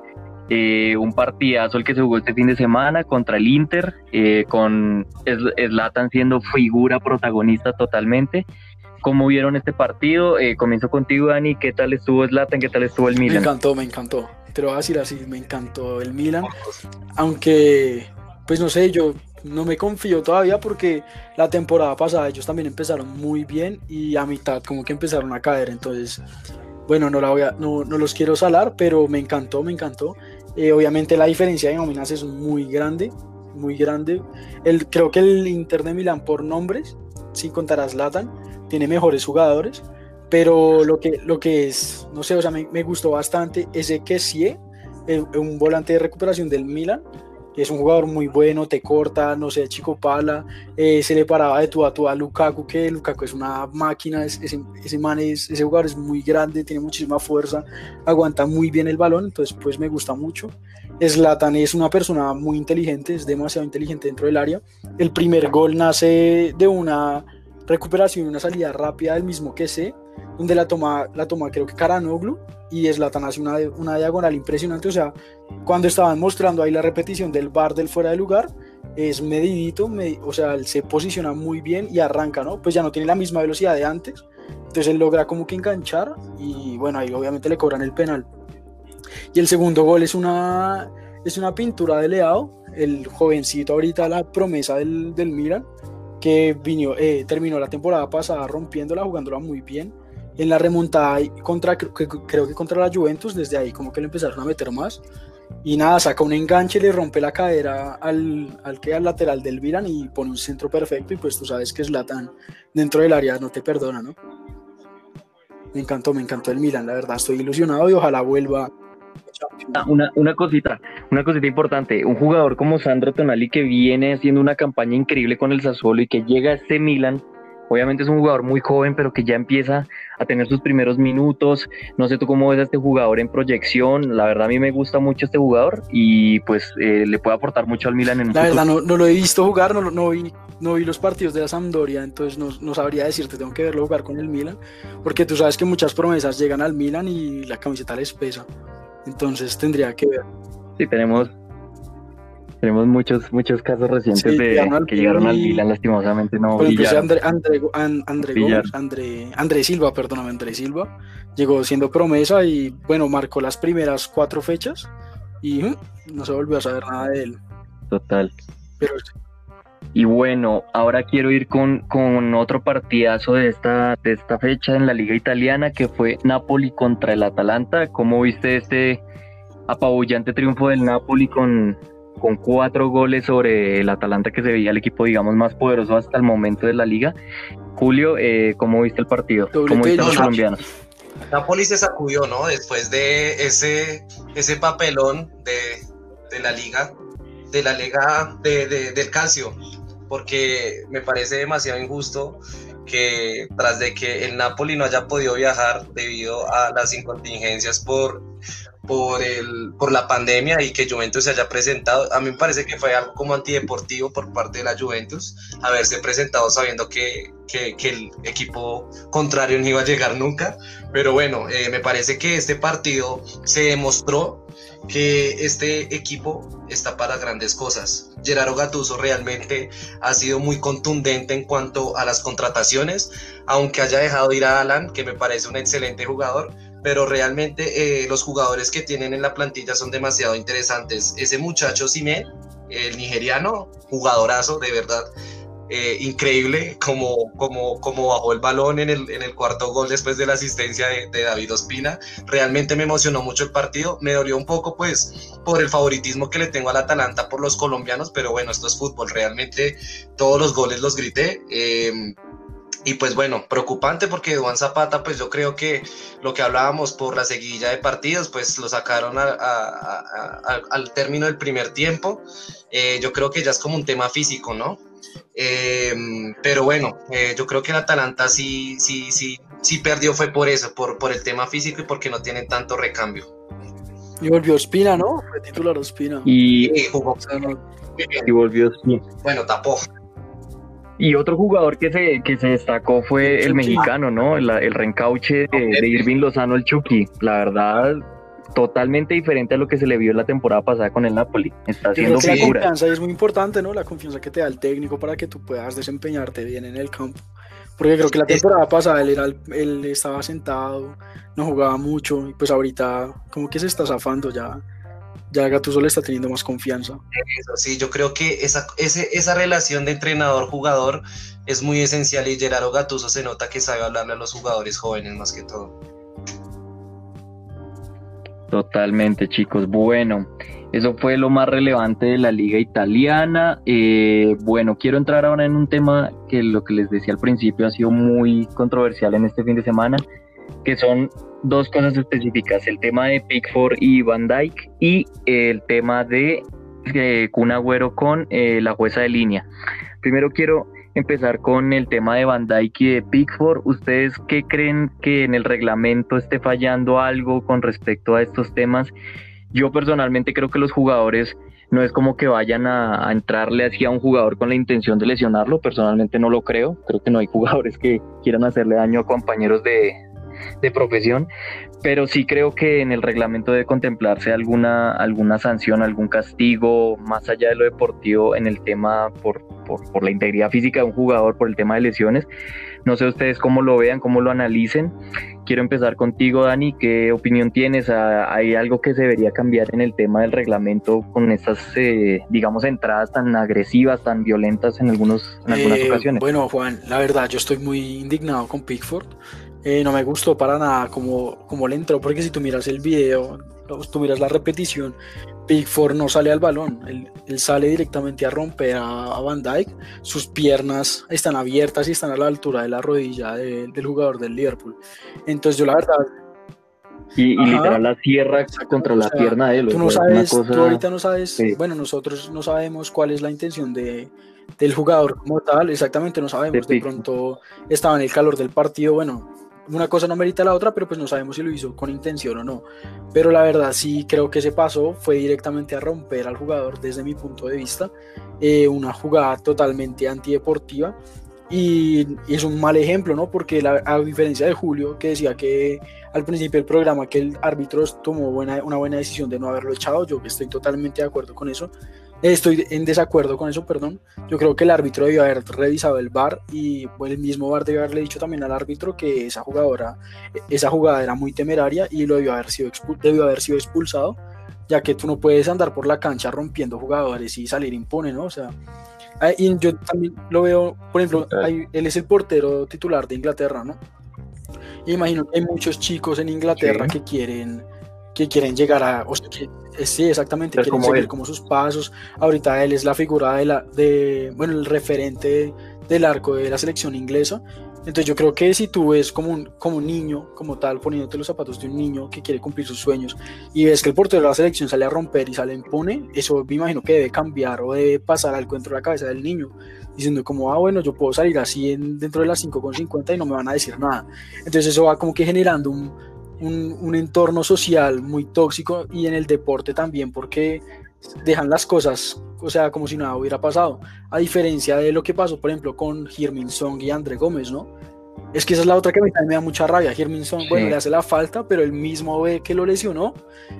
Eh, un partidazo el que se jugó este fin de semana contra el Inter, eh, con Zlatan siendo figura protagonista totalmente. ¿Cómo vieron este partido? Eh, comienzo contigo, Dani. ¿Qué tal estuvo Zlatan? ¿Qué tal estuvo el Milan? Me encantó, me encantó te lo voy a decir así, me encantó el Milan, aunque, pues no sé, yo no me confío todavía porque la temporada pasada ellos también empezaron muy bien y a mitad como que empezaron a caer, entonces, bueno, no, la voy a, no, no los quiero salar, pero me encantó, me encantó. Eh, obviamente la diferencia de nóminas es muy grande, muy grande. El, creo que el Inter de Milán por nombres, sin contar a Zlatan, tiene mejores jugadores, pero lo que, lo que es, no sé, o sea, me, me gustó bastante ese que sí, un volante de recuperación del Milan, es un jugador muy bueno, te corta, no sé, chico pala, eh, se le paraba de tu a tu a Lukaku, que Lukaku es una máquina, ese, ese, man es, ese jugador es muy grande, tiene muchísima fuerza, aguanta muy bien el balón, entonces pues me gusta mucho. Zlatan es una persona muy inteligente, es demasiado inteligente dentro del área. El primer gol nace de una recuperación, una salida rápida del mismo que sé, donde la toma, la toma creo que Karanoglu y Zlatan hace una, una diagonal impresionante, o sea, cuando estaban mostrando ahí la repetición del bar del fuera de lugar, es medidito, o sea, él se posiciona muy bien y arranca, ¿no? Pues ya no tiene la misma velocidad de antes, entonces él logra como que enganchar y bueno, ahí obviamente le cobran el penal. Y el segundo gol es una, es una pintura de Leao, el jovencito ahorita, la promesa del, del Milan, que vino, eh, terminó la temporada pasada rompiéndola, jugándola muy bien. En la remontada contra, creo que contra la Juventus, desde ahí como que le empezaron a meter más. Y nada, saca un enganche, le rompe la cadera al, al que al lateral del Milan y pone un centro perfecto. Y pues tú sabes que es Latan dentro del área, no te perdona, ¿no? Me encantó, me encantó el Milan, la verdad, estoy ilusionado y ojalá vuelva Ah, una, una cosita, una cosita importante. Un jugador como Sandro Tonali que viene haciendo una campaña increíble con el Sassuolo y que llega a este Milan, obviamente es un jugador muy joven, pero que ya empieza a tener sus primeros minutos. No sé tú cómo ves a este jugador en proyección. La verdad a mí me gusta mucho este jugador y pues eh, le puede aportar mucho al Milan en un La verdad no, no, lo he visto jugar, no, no, vi, no vi los partidos de la Sampdoria, entonces no, no, sabría decirte, tengo que verlo jugar con el Milan, porque tú sabes que muchas promesas llegan al Milan y la camiseta les pesa. Entonces tendría que ver. Sí, tenemos tenemos muchos muchos casos recientes de que llegaron al Milan lastimosamente no Por André, André, André, Silva perdóname André Silva. Llegó siendo promesa y bueno marcó las primeras cuatro fechas y no se volvió a saber nada de él. Total. Y bueno ahora quiero ir con, con otro partidazo de esta de esta fecha en la liga italiana que fue Napoli contra el Atalanta. Cómo viste este apabullante triunfo del Napoli con con cuatro goles sobre el Atalanta que se veía el equipo, digamos, más poderoso hasta el momento de la liga. Julio, eh, ¿cómo viste el partido? ¿Cómo viste los colombianos? Napoli se sacudió, ¿no? Después de ese, ese papelón de, de la liga, de la liga de, de, del calcio, porque me parece demasiado injusto que tras de que el Napoli no haya podido viajar debido a las incontingencias por por, el, por la pandemia y que Juventus se haya presentado. A mí me parece que fue algo como antideportivo por parte de la Juventus haberse presentado sabiendo que, que, el equipo contrario no iba a llegar nunca. Pero bueno, eh, me parece que este partido se demostró que este equipo está para grandes cosas. Gerardo Gattuso realmente ha sido muy contundente en cuanto a las contrataciones, aunque haya dejado ir a Alan, que me parece un excelente jugador, pero realmente eh, los jugadores que tienen en la plantilla son demasiado interesantes. Ese muchacho Simen, el nigeriano, jugadorazo, de verdad. Eh, increíble como, como, como bajó el balón en el, en el cuarto gol después de la asistencia de, de, David Ospina. Realmente me emocionó mucho el partido. Me dolió un poco, pues, por el favoritismo que le tengo al Atalanta por los colombianos, pero bueno, esto es fútbol. Realmente todos los goles los grité. Eh, y pues bueno, preocupante porque Juan Zapata, pues yo creo que lo que hablábamos por la seguidilla de partidos, pues lo sacaron al término del primer tiempo. Eh, yo creo que ya es como un tema físico, ¿no? Eh, pero bueno, eh, yo creo que el Atalanta sí, sí, sí, sí perdió fue por eso, por, por el tema físico y porque no tienen tanto recambio. Y volvió Espina, ¿no? Fue titular Espina. Y, jugó. y volvió Espina. Bueno, tapó. Y otro jugador que se, que se destacó fue el, mexicano, ¿no? El, el reencauche de, Irving Lozano, el Chucky. La verdad, totalmente diferente a lo que se le vio la temporada pasada con el Napoli. Está haciendo La confianza es muy importante, ¿no? La confianza que te da el técnico para que tú puedas desempeñarte bien en el campo. Porque creo que la temporada pasada él, era, él estaba sentado, no jugaba mucho, y pues ahorita como que se está zafando ya ya Gattuso le está teniendo más confianza. Eso, sí, yo creo que esa, esa relación de entrenador-jugador es muy esencial y Gerardo Gattuso se nota que sabe hablarle a los jugadores jóvenes más que todo. Totalmente, chicos. Bueno, eso fue lo más relevante de la liga italiana. Eh, bueno, quiero entrar ahora en un tema que lo que les decía al principio ha sido muy controversial en este fin de semana, que son dos cosas específicas, el tema de Pickford y Van Dyke y el tema de eh, Kun con eh, la jueza de línea. Primero quiero empezar con el tema de Van Dyke y de Pickford. ¿Ustedes qué creen que en el reglamento esté fallando algo con respecto a estos temas? Yo personalmente creo que los jugadores no es como que vayan a, a, entrarle así a un jugador con la intención de lesionarlo. Personalmente no lo creo. Creo que no hay jugadores que quieran hacerle daño a compañeros de, de profesión, pero sí creo que en el reglamento debe contemplarse alguna, alguna sanción, algún castigo, más allá de lo deportivo, en el tema por, por, la integridad física de un jugador, por el tema de lesiones. No sé ustedes cómo lo vean, cómo lo analicen. Quiero empezar contigo, Dani. ¿Qué opinión tienes? ¿Hay algo que se debería cambiar en el tema del reglamento con estas, eh, digamos, entradas tan agresivas, tan violentas en, algunos, en algunas eh, ocasiones? Bueno, Juan, la verdad, yo estoy muy indignado con Pickford. Eh, no me gustó para nada como, como le entró, porque si tú miras el video, tú miras la repetición, Pickford no sale al balón, él, sale directamente a romper a, Van Dyke, sus piernas están abiertas y están a la altura de la rodilla del jugador del Liverpool. Entonces yo la verdad... Y, literal la cierra contra la pierna de él. Tú no sabes, tú ahorita no sabes, bueno, nosotros no sabemos cuál es la intención de, del jugador como tal, exactamente no sabemos, de pronto estaba en el calor del partido, bueno, una cosa no merita la otra, pero pues no sabemos si lo hizo con intención o no. Pero la verdad sí creo que ese paso fue directamente a romper al jugador desde mi punto de vista. Eh, una jugada totalmente antideportiva y, es un mal ejemplo, ¿no? Porque a diferencia de Julio, que decía que al principio del programa que el árbitro tomó buena, una buena decisión de no haberlo echado, yo estoy totalmente de acuerdo con eso. Estoy en desacuerdo con eso, perdón. Yo creo que el árbitro debió haber revisado el VAR y el mismo VAR debió haberle dicho también al árbitro que esa jugadora, esa jugada era muy temeraria y lo debió haber sido, debió haber sido expulsado, ya que tú no puedes andar por la cancha rompiendo jugadores y salir impune, ¿no? O sea, y yo también lo veo, por ejemplo, él es el portero titular de Inglaterra, ¿no? imagino que hay muchos chicos en Inglaterra que quieren que quieren llegar a, o sea, que eh, sí, exactamente, quieren como seguir como sus pasos. Ahorita él es la figura de la, de, bueno, el referente del arco de la selección inglesa Entonces yo creo que si tú ves como un, como un niño, como tal, poniéndote los zapatos de un niño que quiere cumplir sus sueños y ves que el portero de la selección sale a romper y sale impune, eso me imagino que debe cambiar o debe pasar algo dentro de la cabeza del niño, diciendo como, ah, bueno, yo puedo salir así en, dentro de las 5,50 y no me van a decir nada. Entonces eso va como que generando un, un, entorno social muy tóxico y en el deporte también porque dejan las cosas, o sea, como si nada hubiera pasado. A diferencia de lo que pasó, por ejemplo, con Hirmin Song y André Gómez, ¿no? Es que esa es la otra que a mí también me da mucha rabia. Song, bueno, le hace la falta, pero él mismo ve que lo lesionó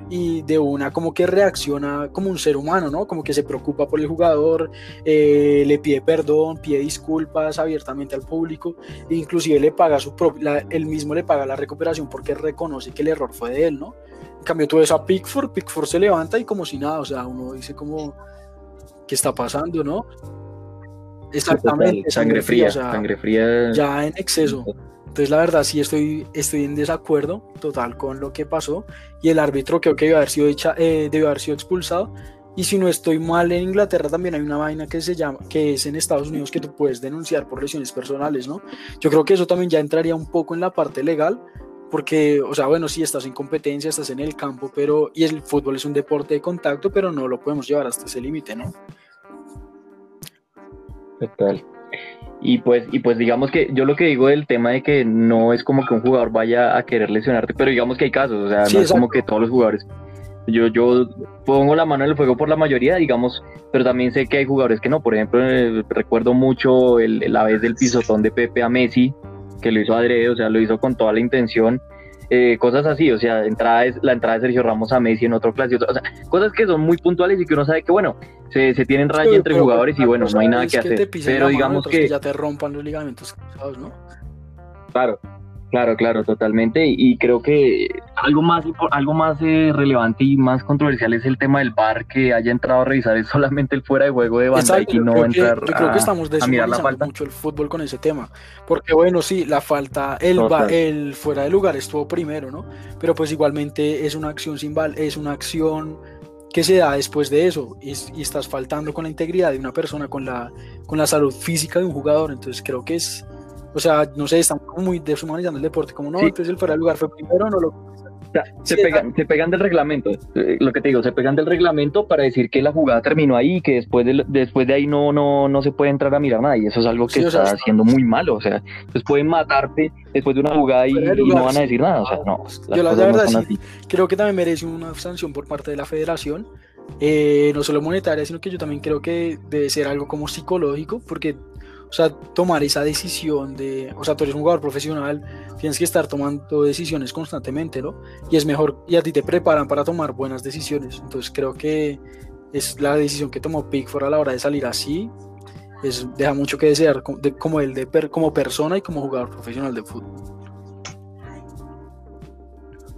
y de una como que reacciona como un ser humano, ¿no? Como que se preocupa por el jugador, eh, le pide perdón, pide disculpas abiertamente al público, e inclusive le paga su propia, él mismo le paga la recuperación porque reconoce que el error fue de él, ¿no? En cambio, tú ves a Pickford, Pickford se levanta y como si nada, o sea, uno dice como, ¿qué está pasando, no? Exactamente, sangre, fría, sangre fría. Ya en exceso. Entonces, la verdad, sí estoy, estoy en desacuerdo total con lo que pasó. Y el árbitro creo que debió haber sido, hecha, eh, debió haber sido expulsado. Y si no estoy mal, en Inglaterra también hay una vaina que se llama, que es en Estados Unidos que tú puedes denunciar por lesiones personales, ¿no? Yo creo que eso también ya entraría un poco en la parte legal, porque, o sea, bueno, sí, estás en competencia, estás en el campo, pero, y el fútbol es un deporte de contacto, pero no lo podemos llevar hasta ese límite, ¿no? Total. Y pues, y pues digamos que yo lo que digo del tema de que no es como que un jugador vaya a querer lesionarte, pero digamos que hay casos, o sea, no es como que todos los jugadores. Yo, yo pongo la mano en el fuego por la mayoría, digamos, pero también sé que hay jugadores que no. Por ejemplo, eh, recuerdo mucho el, la vez del pisotón de Pepe a Messi, que lo hizo adrede, o sea, lo hizo con toda la intención. Eh, cosas así, o sea, entrada es, la entrada de Sergio Ramos a Messi en otro clase, o sea, cosas que son muy puntuales y que uno sabe que, bueno, se, se tienen raya entre jugadores y bueno, no hay nada que, hacer. pero digamos que... que... ya te rompan los ligamentos ¿no? Claro, Claro, claro, totalmente. Y creo que algo más, algo más eh, relevante y más controversial es el tema del bar que haya entrado a revisar es solamente el fuera de juego de Van y no entrar yo creo que estamos deshumanizando mucho el fútbol con ese tema. Porque bueno, sí, la falta, el, el fuera de lugar estuvo primero, ¿no? Pero pues igualmente es una acción sin val, es una acción que se da después de eso y, y, estás faltando con la integridad de una persona, con la, con la salud física de un jugador. Entonces creo que es o sea, no sé, están muy deshumanizando el deporte, como no, entonces el fuera de lugar fue primero, no lo... se, pegan, se pegan del reglamento, eh, lo que te digo, se pegan del reglamento para decir que la jugada terminó ahí y que después de, después de ahí no, no, no se puede entrar a mirar nada y eso es algo que está haciendo muy malo, o sea, pues pueden matarte después de una jugada y, no van a decir nada, o sea, no. Yo la verdad sí, creo que también merece una sanción por parte de la federación, eh, no solo monetaria, sino que yo también creo que debe ser algo como psicológico, porque o sea, tomar esa decisión de, o sea, tú eres un jugador profesional, tienes que estar tomando decisiones constantemente, ¿no? Y es mejor, y a ti te preparan para tomar buenas decisiones. Entonces creo que es la decisión que tomó Pickford a la hora de salir así, es, deja mucho que desear como de como persona y como jugador profesional de fútbol.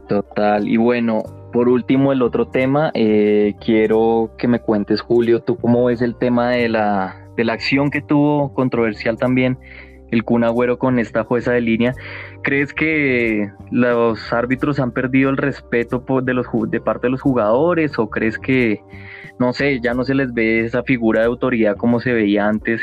Total, y bueno, por último, el otro tema, eh, quiero que me cuentes, Julio, tú cómo ves el tema de la, de la acción que tuvo controversial también el Kun Agüero con esta jueza de línea. ¿Crees que los árbitros han perdido el respeto de, los, de parte de los jugadores o crees que, no sé, ya no se les ve esa figura de autoridad como se veía antes?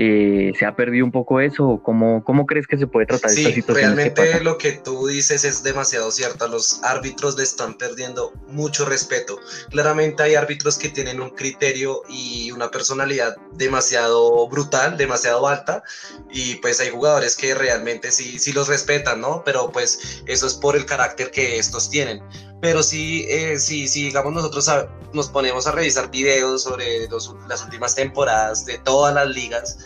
Eh, ¿Se ha perdido un poco eso? ¿Cómo, ¿Cómo crees que se puede tratar esta situación? Realmente lo que tú dices es demasiado cierto. Los árbitros le están perdiendo mucho respeto. Claramente hay árbitros que tienen un criterio y una personalidad demasiado brutal, demasiado alta. Y pues hay jugadores que realmente sí, sí los respetan, ¿no? Pero pues eso es por el carácter que estos tienen pero sí, eh, sí, sí, digamos nosotros nos ponemos a revisar videos sobre las últimas temporadas de todas las ligas,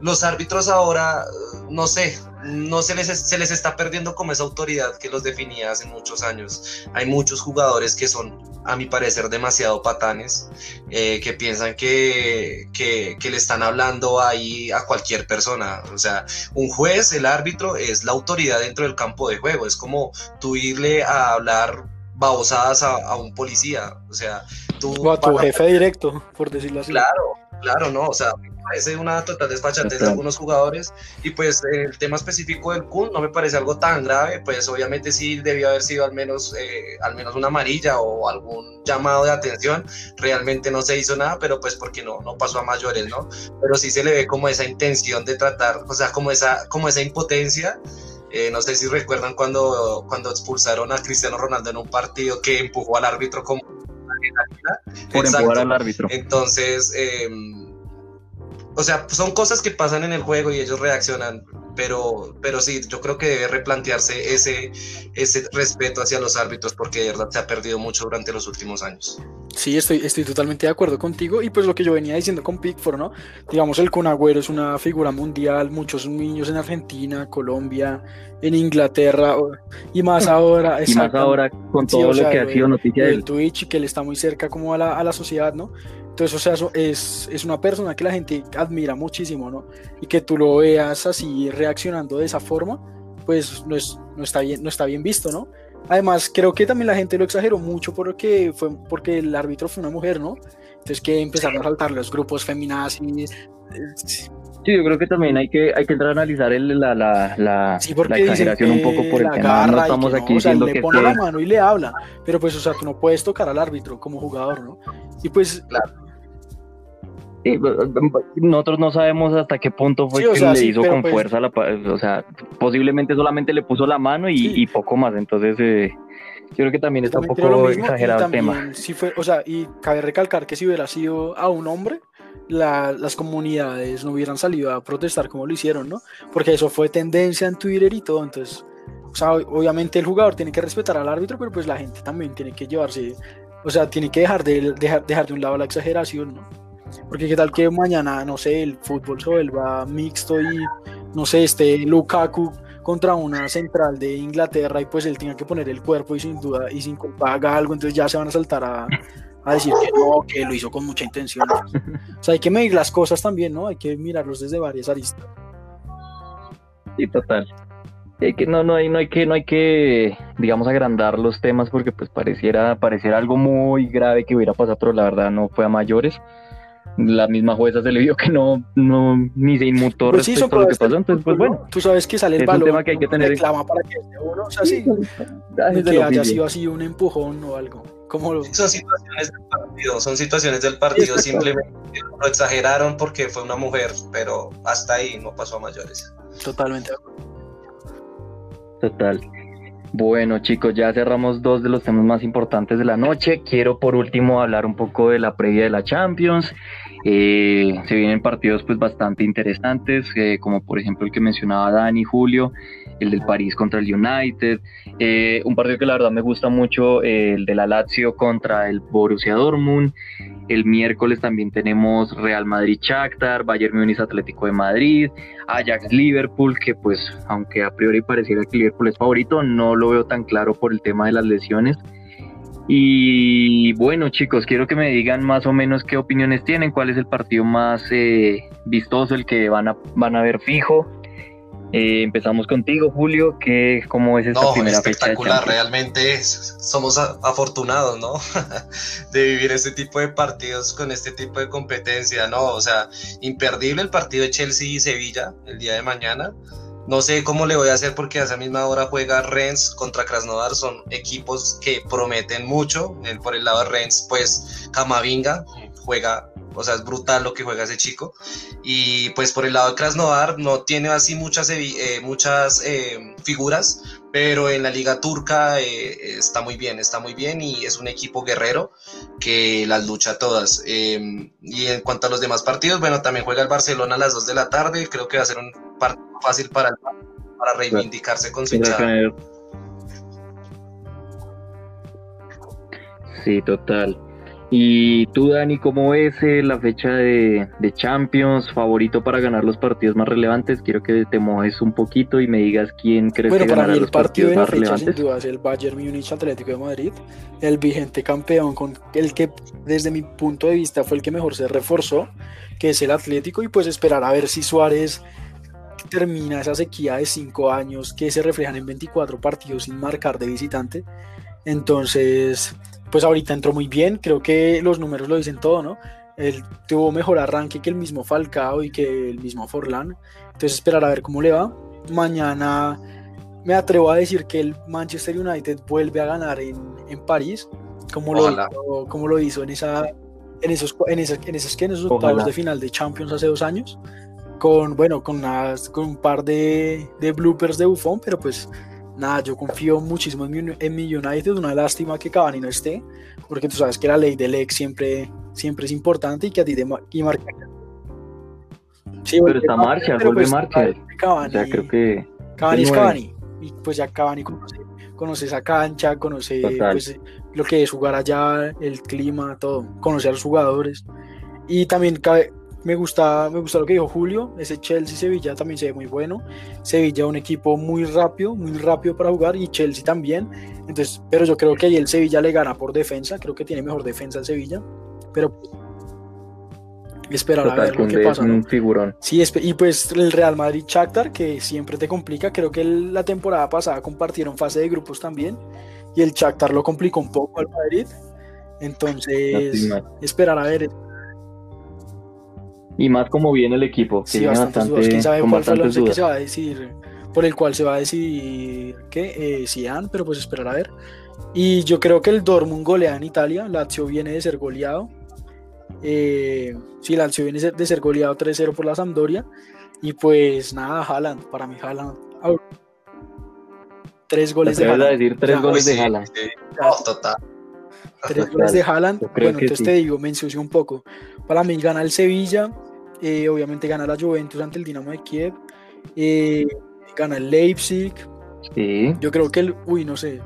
los árbitros ahora, no sé, no se les, se les está perdiendo como esa autoridad que los definía hace muchos años. Hay muchos jugadores que son, a mi parecer, demasiado patanes, eh, que piensan que, que, que, le están hablando ahí a cualquier persona. O sea, un juez, el árbitro, es la autoridad dentro del campo de juego. Es como tú irle a hablar babosadas a, un policía. O sea, tú. O a tu jefe directo, por decirlo así. Claro. Claro, no, o sea, me parece una total desfachatez de algunos jugadores y pues el tema específico del Kun no me parece algo tan grave, pues obviamente sí debió haber sido al menos, eh, al menos una amarilla o algún llamado de atención, realmente no se hizo nada, pero pues porque no, no pasó a mayores, ¿no? Pero sí se le ve como esa intención de tratar, o sea, como esa, como esa impotencia eh, no sé si recuerdan cuando, cuando expulsaron a Cristiano Ronaldo en un partido que empujó al árbitro como por empujar al árbitro. Entonces, em, o sea, son cosas que pasan en el juego y ellos reaccionan, pero, pero sí, yo creo que debe replantearse ese, ese respeto hacia los árbitros porque de verdad se ha perdido mucho durante los últimos años. Sí, estoy, estoy totalmente de acuerdo contigo. Y pues lo que yo venía diciendo con Pickford, ¿no? Digamos, el Conagüero es una figura mundial, muchos niños en Argentina, Colombia, en Inglaterra, y más ahora. y más ahora con todo lo que ha sido noticia del Twitch, que él está muy cerca como a la, a la sociedad, ¿no? Entonces, o sea, es, es una persona que la gente admira muchísimo, ¿no? Y que tú lo veas así reaccionando de esa forma, pues no, es, no, está, bien, no está bien visto, ¿no? Además, creo que también la gente lo exageró mucho porque fue porque el árbitro fue una mujer, ¿no? Entonces que empezaron a saltar los grupos feminazis. Sí, yo creo que también hay que, hay que entrar a analizar el, la, la, la, la exageración un poco por el tema. No estamos aquí diciendo le que pone la mano y le habla, pero pues, o sea, tú no puedes tocar al árbitro como jugador, ¿no? Y pues, claro nosotros no sabemos hasta qué punto fue que le hizo con pues fuerza la, o sea, posiblemente solamente le puso la mano y, poco más, entonces eh, yo creo que también está un poco exagerado el tema. Sí fue, o sea, y cabe recalcar que si hubiera sido a un hombre, las comunidades no hubieran salido a protestar como lo hicieron, ¿no? Porque eso fue tendencia en Twitter y todo, entonces, o sea, obviamente el jugador tiene que respetar al árbitro, pero pues la gente también tiene que llevarse, o sea, tiene que dejar de, dejar, dejar de un lado la exageración, ¿no? Porque qué tal que mañana, no sé, el fútbol se vuelva mixto y, no sé, este Lukaku contra una central de Inglaterra y pues él tenga que poner el cuerpo y sin duda y sin culpa algo, entonces ya se van a saltar a, a decir que no, que lo hizo con mucha intención. O sea, hay que medir las cosas también, ¿no? Hay que mirarlos desde varias aristas. Sí, total. Hay que, no, no, hay, no, hay que, no hay que, digamos, agrandar los temas porque pues pareciera, pareciera algo muy grave que hubiera pasado, pero la verdad no fue a mayores la misma jueza se le vio que no, no ni se inmutó pues respecto a lo que pasó, entonces pues bueno. Tú sabes que sale el es un tema que hay que tener reclama para que uno, o sea, sí, que haya sido así un empujón o algo. ¿Cómo lo... Son situaciones del partido, son situaciones del partido, simplemente lo exageraron porque fue una mujer, pero hasta ahí no pasó a mayores. Totalmente. Total. Bueno chicos, ya cerramos dos de los temas más importantes de la noche. Quiero por último hablar un poco de la previa de la Champions. Eh, se vienen partidos pues bastante interesantes, eh, como por ejemplo el que mencionaba Dani Julio, el del París contra el United, eh, un partido que la verdad me gusta mucho, el de la Lazio contra el Borussia Dortmund, el miércoles también tenemos Real Madrid Shakhtar, Bayern Múnich Atlético de Madrid, Ajax Liverpool, que pues aunque a priori pareciera que Liverpool es favorito, no lo veo tan claro por el tema de las lesiones. Y bueno, chicos, quiero que me digan más o menos qué opiniones tienen, cuál es el partido más eh, vistoso, el que van a, van a ver fijo. Eh, empezamos contigo, Julio, que cómo es esta primera fecha. Espectacular, realmente somos afortunados, ¿no? de vivir este tipo de partidos con este tipo de competencia, ¿no? O sea, imperdible el partido de Chelsea y Sevilla el día de mañana. No sé cómo le voy a hacer porque a esa misma hora juega Rennes contra Krasnodar. Son equipos que prometen mucho. Por el lado de Rennes, pues Camavinga juega, o sea, es brutal lo que juega ese chico. Y pues por el lado de Krasnodar no tiene así muchas, eh, muchas eh, figuras, pero en la liga turca eh, está muy bien, está muy bien y es un equipo guerrero que las lucha todas. y en cuanto a los demás partidos, bueno, también juega el Barcelona a las 2 de la tarde. Creo que va a ser un partido fácil para, para reivindicarse con su hinchada. Sí, total. Y tú, Dani, ¿cómo ves eh, la fecha de, Champions? ¿Favorito para ganar los partidos más relevantes? Quiero que te mojes un poquito y me digas quién crees que ganará los partidos más relevantes. Sin duda es el Bayern Múnich Atlético de Madrid, el vigente campeón con el que desde mi punto de vista fue el que mejor se reforzó, que es el Atlético, y pues esperar a ver si Suárez termina esa sequía de cinco años que se reflejan en 24 partidos sin marcar de visitante. Entonces, pues ahorita entró muy bien, creo que los números lo dicen todo, ¿no? Él tuvo mejor arranque que el mismo Falcao y que el mismo Forlán. Entonces esperar a ver cómo le va. Mañana me atrevo a decir que el Manchester United vuelve a ganar en, en París, como lo, hizo, como lo hizo en esa en esos en esos, en esos, en esos octavos de final de Champions hace dos años con bueno con, unas, con un par de, de bloopers de Buffon pero pues nada, yo confío muchísimo en mi, en mi, United, una lástima que Cavani no esté, porque tú sabes que la ley del ex siempre, siempre es importante y que a ti te y marca. Sí, pero está marcha, vuelve pues, marcha. Cavani, o creo que Cavani es Cavani, y pues ya Cavani conoce, conoce esa cancha, conoce pues, lo que es jugar allá, el clima, todo, conoce a los jugadores. Y también cabe, me gusta, me gusta lo que dijo Julio, ese Chelsea-Sevilla también se ve muy bueno. Sevilla un equipo muy rápido, muy rápido para jugar y Chelsea también. Entonces, pero yo creo que ahí el Sevilla le gana por defensa, creo que tiene mejor defensa el Sevilla, pero esperar a ver lo que pasa. Un figurón. Sí, y pues el Real Madrid Shakhtar que siempre te complica, creo que la temporada pasada compartieron fase de grupos también y el Shakhtar lo complicó un poco al Madrid. Entonces, esperar a ver y más como viene el equipo, sí, bastante, ¿Quién sabe cuál fue el que se va a decir, por el cual se va a decidir que eh, pero pues esperar a ver. Y yo creo que el Dortmund golea en Italia, Lazio viene de ser goleado. Eh, sí, Lazio viene de ser goleado 3-0 por la Sampdoria. Y pues nada, Haaland, para mí Haaland. Tres goles de Haaland. decir tres goles de Haaland. total. Tres goles de Haaland. Bueno, entonces te digo, me ensucio un poco. Para mí gana el Sevilla, eh, obviamente gana la Juventus ante el Dinamo de Kiev. Eh, gana el Leipzig. Sí. Yo creo que el. Uy, no sé.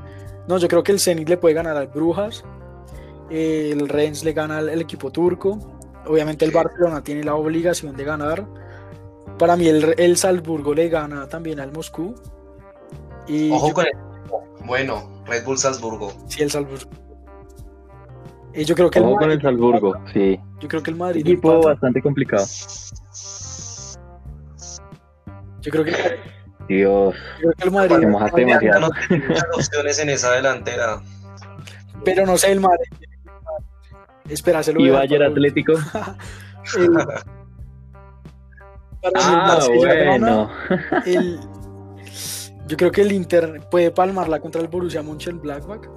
No, yo creo que el Zenit le puede ganar al Brujas. el Rennes le gana al equipo turco. Obviamente el Barcelona tiene la obligación de ganar. Para mí el, el Salzburgo le gana también al Moscú. Y Ojo con el... Bueno, Red Bull Salzburgo. Sí, el Salzburgo. Y yo creo que el con el Salzburgo, sí. Yo creo que el Madrid. Equipo bastante complicado. Yo creo que. Dios. Yo creo que el Madrid. mojaste demasiado. No tiene muchas opciones en esa delantera. Pero no sé, el Madrid. Espera, se lo ¿Y Bayern Atlético? el... ah, bueno. el... Yo creo que el Inter puede palmarla contra el Borussia Mönchengladbach.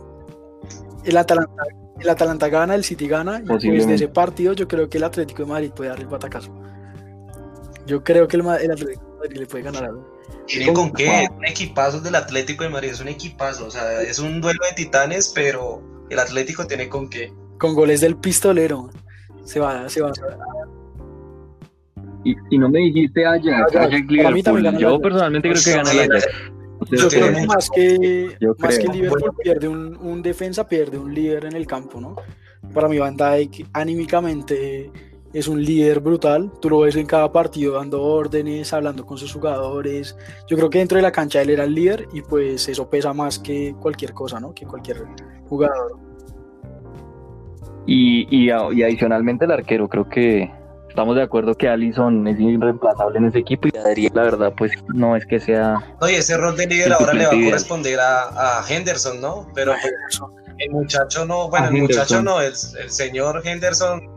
El Atalanta el Atalanta gana, el City gana, y pues de ese partido yo creo que el Atlético de Madrid puede dar el batacazo. Yo creo que el, Atlético de Madrid le puede ganar algo. ¿Tiene con qué? Un equipazo del Atlético de Madrid, es un equipazo, o sea, es un duelo de titanes, pero el Atlético tiene con qué. Con goles del pistolero. Se va, se va. Y, y no me dijiste ayer, Yo personalmente creo que gana el Atlético. Yo creo que más que, más que Liverpool pierde un, un, defensa, pierde un líder en el campo, ¿no? Para mi Van Dijk anímicamente es un líder brutal. Tú lo ves en cada partido dando órdenes, hablando con sus jugadores. Yo creo que dentro de la cancha él era el líder y pues eso pesa más que cualquier cosa, ¿no? Que cualquier jugador. Y, y, y adicionalmente el arquero, creo que estamos de acuerdo que Allison es irreemplazable en ese equipo y Adriel, la verdad, pues no es que sea. Oye, ese rol de líder ahora le va a corresponder a, a Henderson, ¿no? Pero el muchacho no, bueno, el muchacho no, el, el, señor Henderson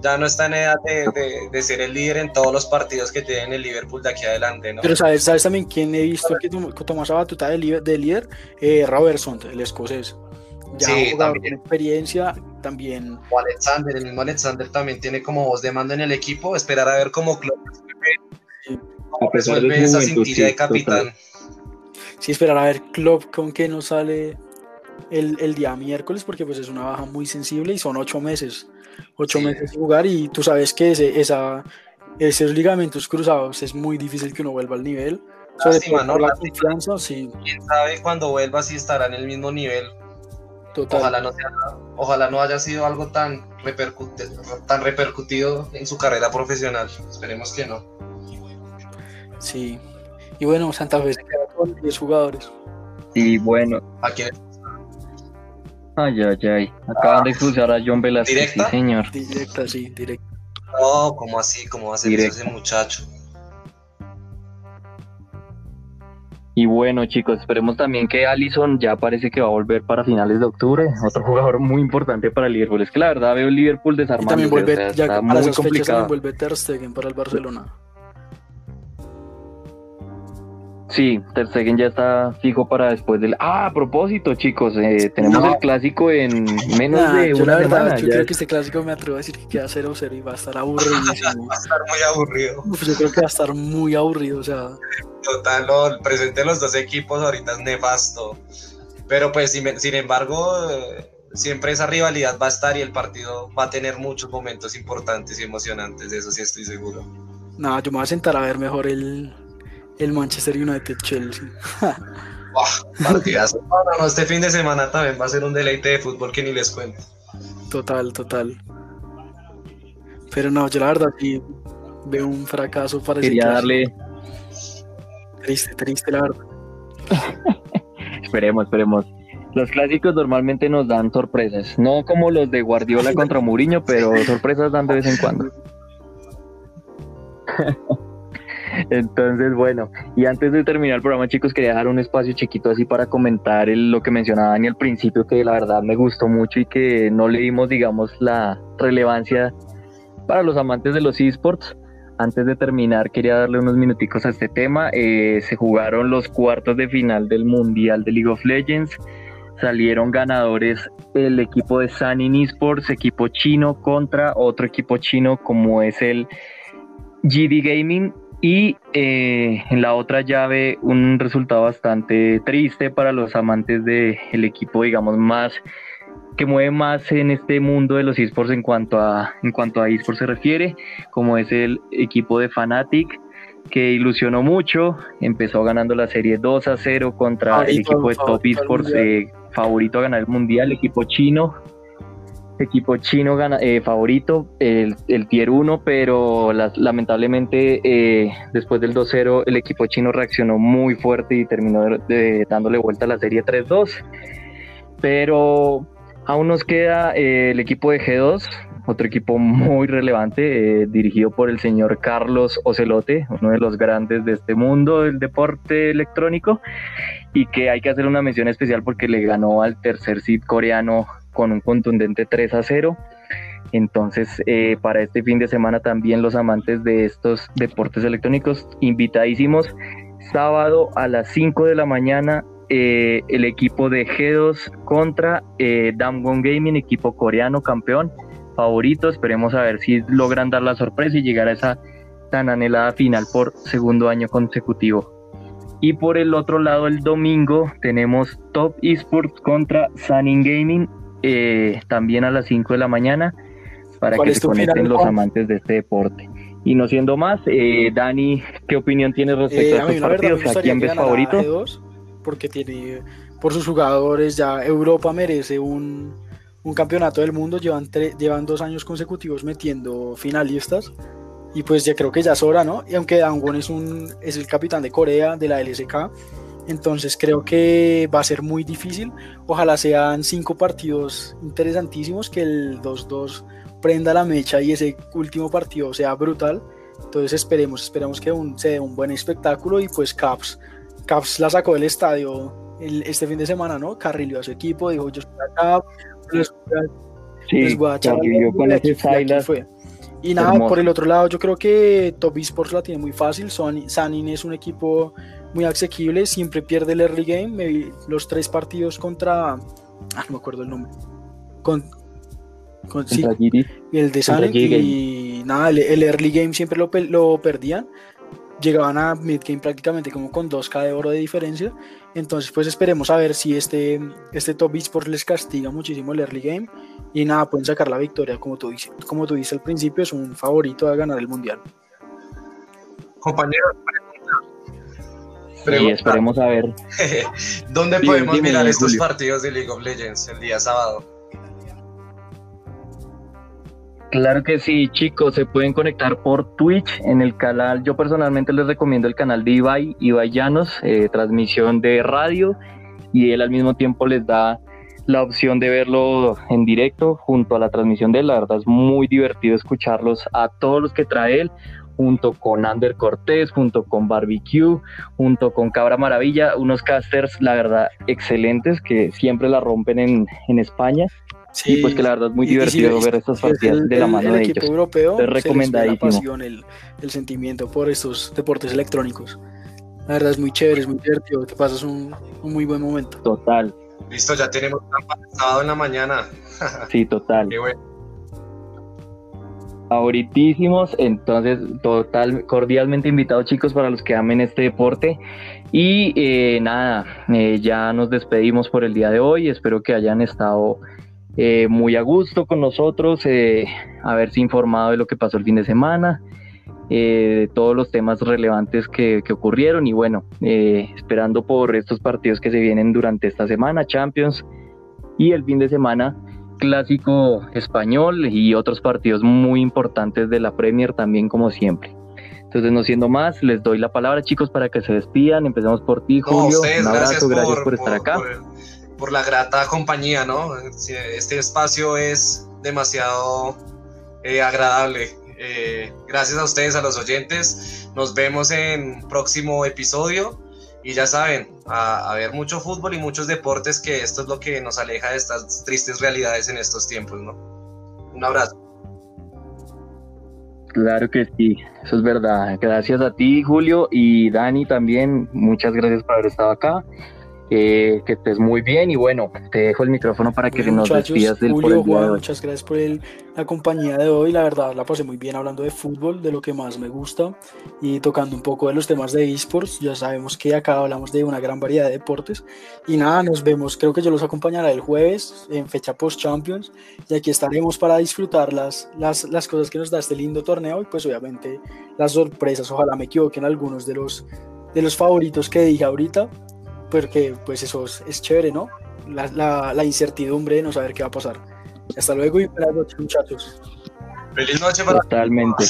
ya no está en edad de, de, ser el líder en todos los partidos que tiene el Liverpool de aquí adelante, ¿no? Pero sabes, ¿sabes también quién he visto que tomó esa batuta de líder? De líder? Eh, Robertson, el escocés. Ya sí, también. experiencia, también. O Alexander, el mismo Alexander también tiene como voz de mando en el equipo, esperar a ver cómo Klopp resuelve esa cintilla de capitán. Sí, esperar a ver Klopp con qué nos sale el, el, día miércoles, porque pues es una baja muy sensible y son ocho meses, ocho meses de jugar y tú sabes que ese, esa, esos ligamentos cruzados es muy difícil que uno vuelva al nivel. Sobre todo ¿no? la confianza, sí. Quién sabe cuando vuelva si estará en el mismo nivel Ojalá no, ojalá no haya sido algo tan, tan repercutido en su carrera profesional. Esperemos que no. Sí. Y bueno, Santa Fe se queda con 10 jugadores. Y bueno. ¿A quién? Ay, ay, ay. Acaban de cruzar a John Velázquez. ¿Directa? Sí, señor. Directa, sí, directa. No, ¿cómo así? ¿Cómo va a ser ese muchacho? Y bueno, chicos, esperemos también que Allison ya parece que va a volver para finales de octubre. Otro jugador muy importante para el Liverpool. Es que la verdad veo el Liverpool desarmando. También vuelve, ya está para muy complicado. vuelve Ter Stegen para el Barcelona. Sí, Ter Stegen ya está fijo para después del... Ah, a propósito, chicos, eh, tenemos el clásico en menos de una semana. Yo creo que este clásico me atrevo a decir que queda 0-0 y va a estar aburridísimo. va a estar muy aburrido. yo creo que va a estar muy aburrido, o sea... Total, el presente de los dos equipos ahorita es nefasto. Pero pues, sin, sin embargo, siempre esa rivalidad va a estar y el partido va a tener muchos momentos importantes y emocionantes, de eso sí estoy seguro. No, yo me voy a sentar a ver mejor el, el Manchester United Chelsea. partidazo. No, este fin de semana también va a ser un deleite de fútbol que ni les cuento. Total, total. Pero no, yo la verdad sí veo un fracaso para Quería darle. Triste, triste, la verdad. esperemos, esperemos. Los clásicos normalmente nos dan sorpresas, no como los de Guardiola contra Mourinho, pero sorpresas dan de vez en cuando. Entonces, bueno, y antes de terminar el programa, chicos, quería dejar un espacio chiquito así para comentar lo que mencionaba Dani al principio, que la verdad me gustó mucho y que no le dimos, digamos, la relevancia para los amantes de los esports. Antes de terminar, quería darle unos minuticos a este tema. Eh, se jugaron los cuartos de final del Mundial de League of Legends. Salieron ganadores el equipo de Sunny Esports, equipo chino, contra otro equipo chino como es el GD Gaming y eh, en la otra llave, un resultado bastante triste para los amantes del equipo, digamos, más que mueve más en este mundo de los esports en cuanto a en cuanto a esports se refiere, como es el equipo de Fnatic que ilusionó mucho, empezó ganando la serie 2 a 0 contra el equipo de Top Esports, eh, favorito a ganar el mundial, equipo chino, equipo chino gana, eh, favorito, el, Tier 1, pero lamentablemente eh, después del 2-0 el equipo chino reaccionó muy fuerte y terminó dándole vuelta a la serie 3-2. Pero aún nos queda eh, el equipo de G2, otro equipo muy relevante, dirigido por el señor Carlos Ocelote, uno de los grandes de este mundo del deporte electrónico, y que hay que hacer una mención especial porque le ganó al tercer seed coreano con un contundente 3 a 0. Entonces, eh, para este fin de semana también los amantes de estos deportes electrónicos, invitadísimos, sábado a las 5 de la mañana, eh, el equipo de G2 contra eh, Damwon Gaming, equipo coreano campeón, favorito. Esperemos a ver si logran dar la sorpresa y llegar a esa tan anhelada final por segundo año consecutivo. Y por el otro lado, el domingo tenemos Top Esports contra Sunning Gaming, eh, también a las 5 de la mañana para que se conecten los amantes de este deporte. Y no siendo más, eh, Dani, ¿qué opinión tienes respecto a, estos partidos? ¿A quién ves favorito? porque tiene, por sus jugadores, ya Europa merece un, un campeonato del mundo. Llevan, llevan dos años consecutivos metiendo finalistas. Y pues ya creo que ya es hora, ¿no? Y aunque Dangwon es, un, es el capitán de Corea, de la LSK, entonces creo que va a ser muy difícil. Ojalá sean cinco partidos interesantísimos, que el 2-2 prenda la mecha y ese último partido sea brutal. Entonces esperemos, esperemos que un, se dé un buen espectáculo y pues Caps, Caps la sacó del estadio este fin de semana, ¿no? Carrillo a su equipo, dijo yo soy acá, les, sí, con ese fue. Y nada, por el otro lado, yo creo que Top Esports la tiene muy fácil. Sanin es un equipo muy asequible, siempre pierde el early game. Me vi los tres partidos contra. Ah, no me acuerdo el nombre. Con, con sí, el de Sanin. Y nada, el, early game siempre lo, lo perdían llegaban a mid-game prácticamente como con 2k de oro de diferencia. Entonces, pues esperemos a ver si este, este Top Esports les castiga muchísimo el early game. Y nada, pueden sacar la victoria, como tú, dices, como tú dices al principio, es un favorito a ganar el mundial. Compañeros, y esperemos a ver. ¿Dónde podemos mirar estos partidos de League of Legends el día sábado? Claro que sí, chicos, se pueden conectar por Twitch en el canal. Yo personalmente les recomiendo el canal de Ibai, Ibai Llanos, eh, transmisión de radio, y él al mismo tiempo les da la opción de verlo en directo junto a la transmisión de él. La verdad es muy divertido escucharlos a todos los que trae él. Junto con Ander Cortés, junto con Barbecue, junto con Cabra Maravilla, unos casters, la verdad, excelentes que siempre la rompen en, en España. Sí, y pues que la verdad es muy divertido ver estas partidas de la mano de ellos. Europeo, es recomendadísimo. el, el sentimiento por estos deportes electrónicos. La verdad es muy chévere, es muy divertido, te pasas un, un muy buen momento. Total. Listo, ya tenemos sábado en la mañana. sí, total. Qué bueno. Favoritísimos, entonces total, cordialmente invitados chicos para los que amen este deporte. Y eh, nada, eh, ya nos despedimos por el día de hoy, espero que hayan estado eh, muy a gusto con nosotros, haberse informado de lo que pasó el fin de semana, de todos los temas relevantes que, que ocurrieron. Y bueno, esperando por estos partidos que se vienen durante esta semana, Champions y el fin de semana clásico español y otros partidos muy importantes de la Premier también como siempre. Entonces, no siendo más, les doy la palabra, chicos, para que se despidan. Empezamos por ti, Julio. Un abrazo, gracias por, estar acá. Por, la grata compañía, ¿no? Este espacio es demasiado eh, agradable. Eh, gracias a ustedes, a los oyentes. Nos vemos en próximo episodio. Y ya saben, a, ver mucho fútbol y muchos deportes, que esto es lo que nos aleja de estas tristes realidades en estos tiempos, ¿no? Un abrazo. Claro que sí, eso es verdad. Gracias a ti, Julio, y Dani también. Muchas gracias por haber estado acá que estés muy bien. Y bueno, te dejo el micrófono para que nos despidas del Julio, Juan, Muchas gracias por la compañía de hoy, la verdad la pasé muy bien hablando de fútbol, de lo que más me gusta y tocando un poco de los temas de esports, ya sabemos que acá hablamos de una gran variedad de deportes. Y nada, nos vemos, creo que yo los acompañaré el jueves en fecha post Champions y aquí estaremos para disfrutar las, las, las cosas que nos da este lindo torneo. Y pues obviamente las sorpresas, ojalá me equivoquen algunos de los de los favoritos que dije ahorita porque pues eso es, chévere, ¿no? La, la, incertidumbre de no saber qué va a pasar. Hasta luego y buenas noches, muchachos. Feliz noche para Totalmente.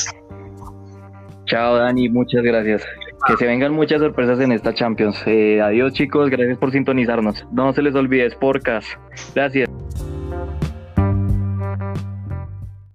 Chao, Dani, muchas gracias. Que se vengan muchas sorpresas en esta Champions. Eh, adiós, chicos, gracias por sintonizarnos. No se les olvide, Sportcast. Gracias.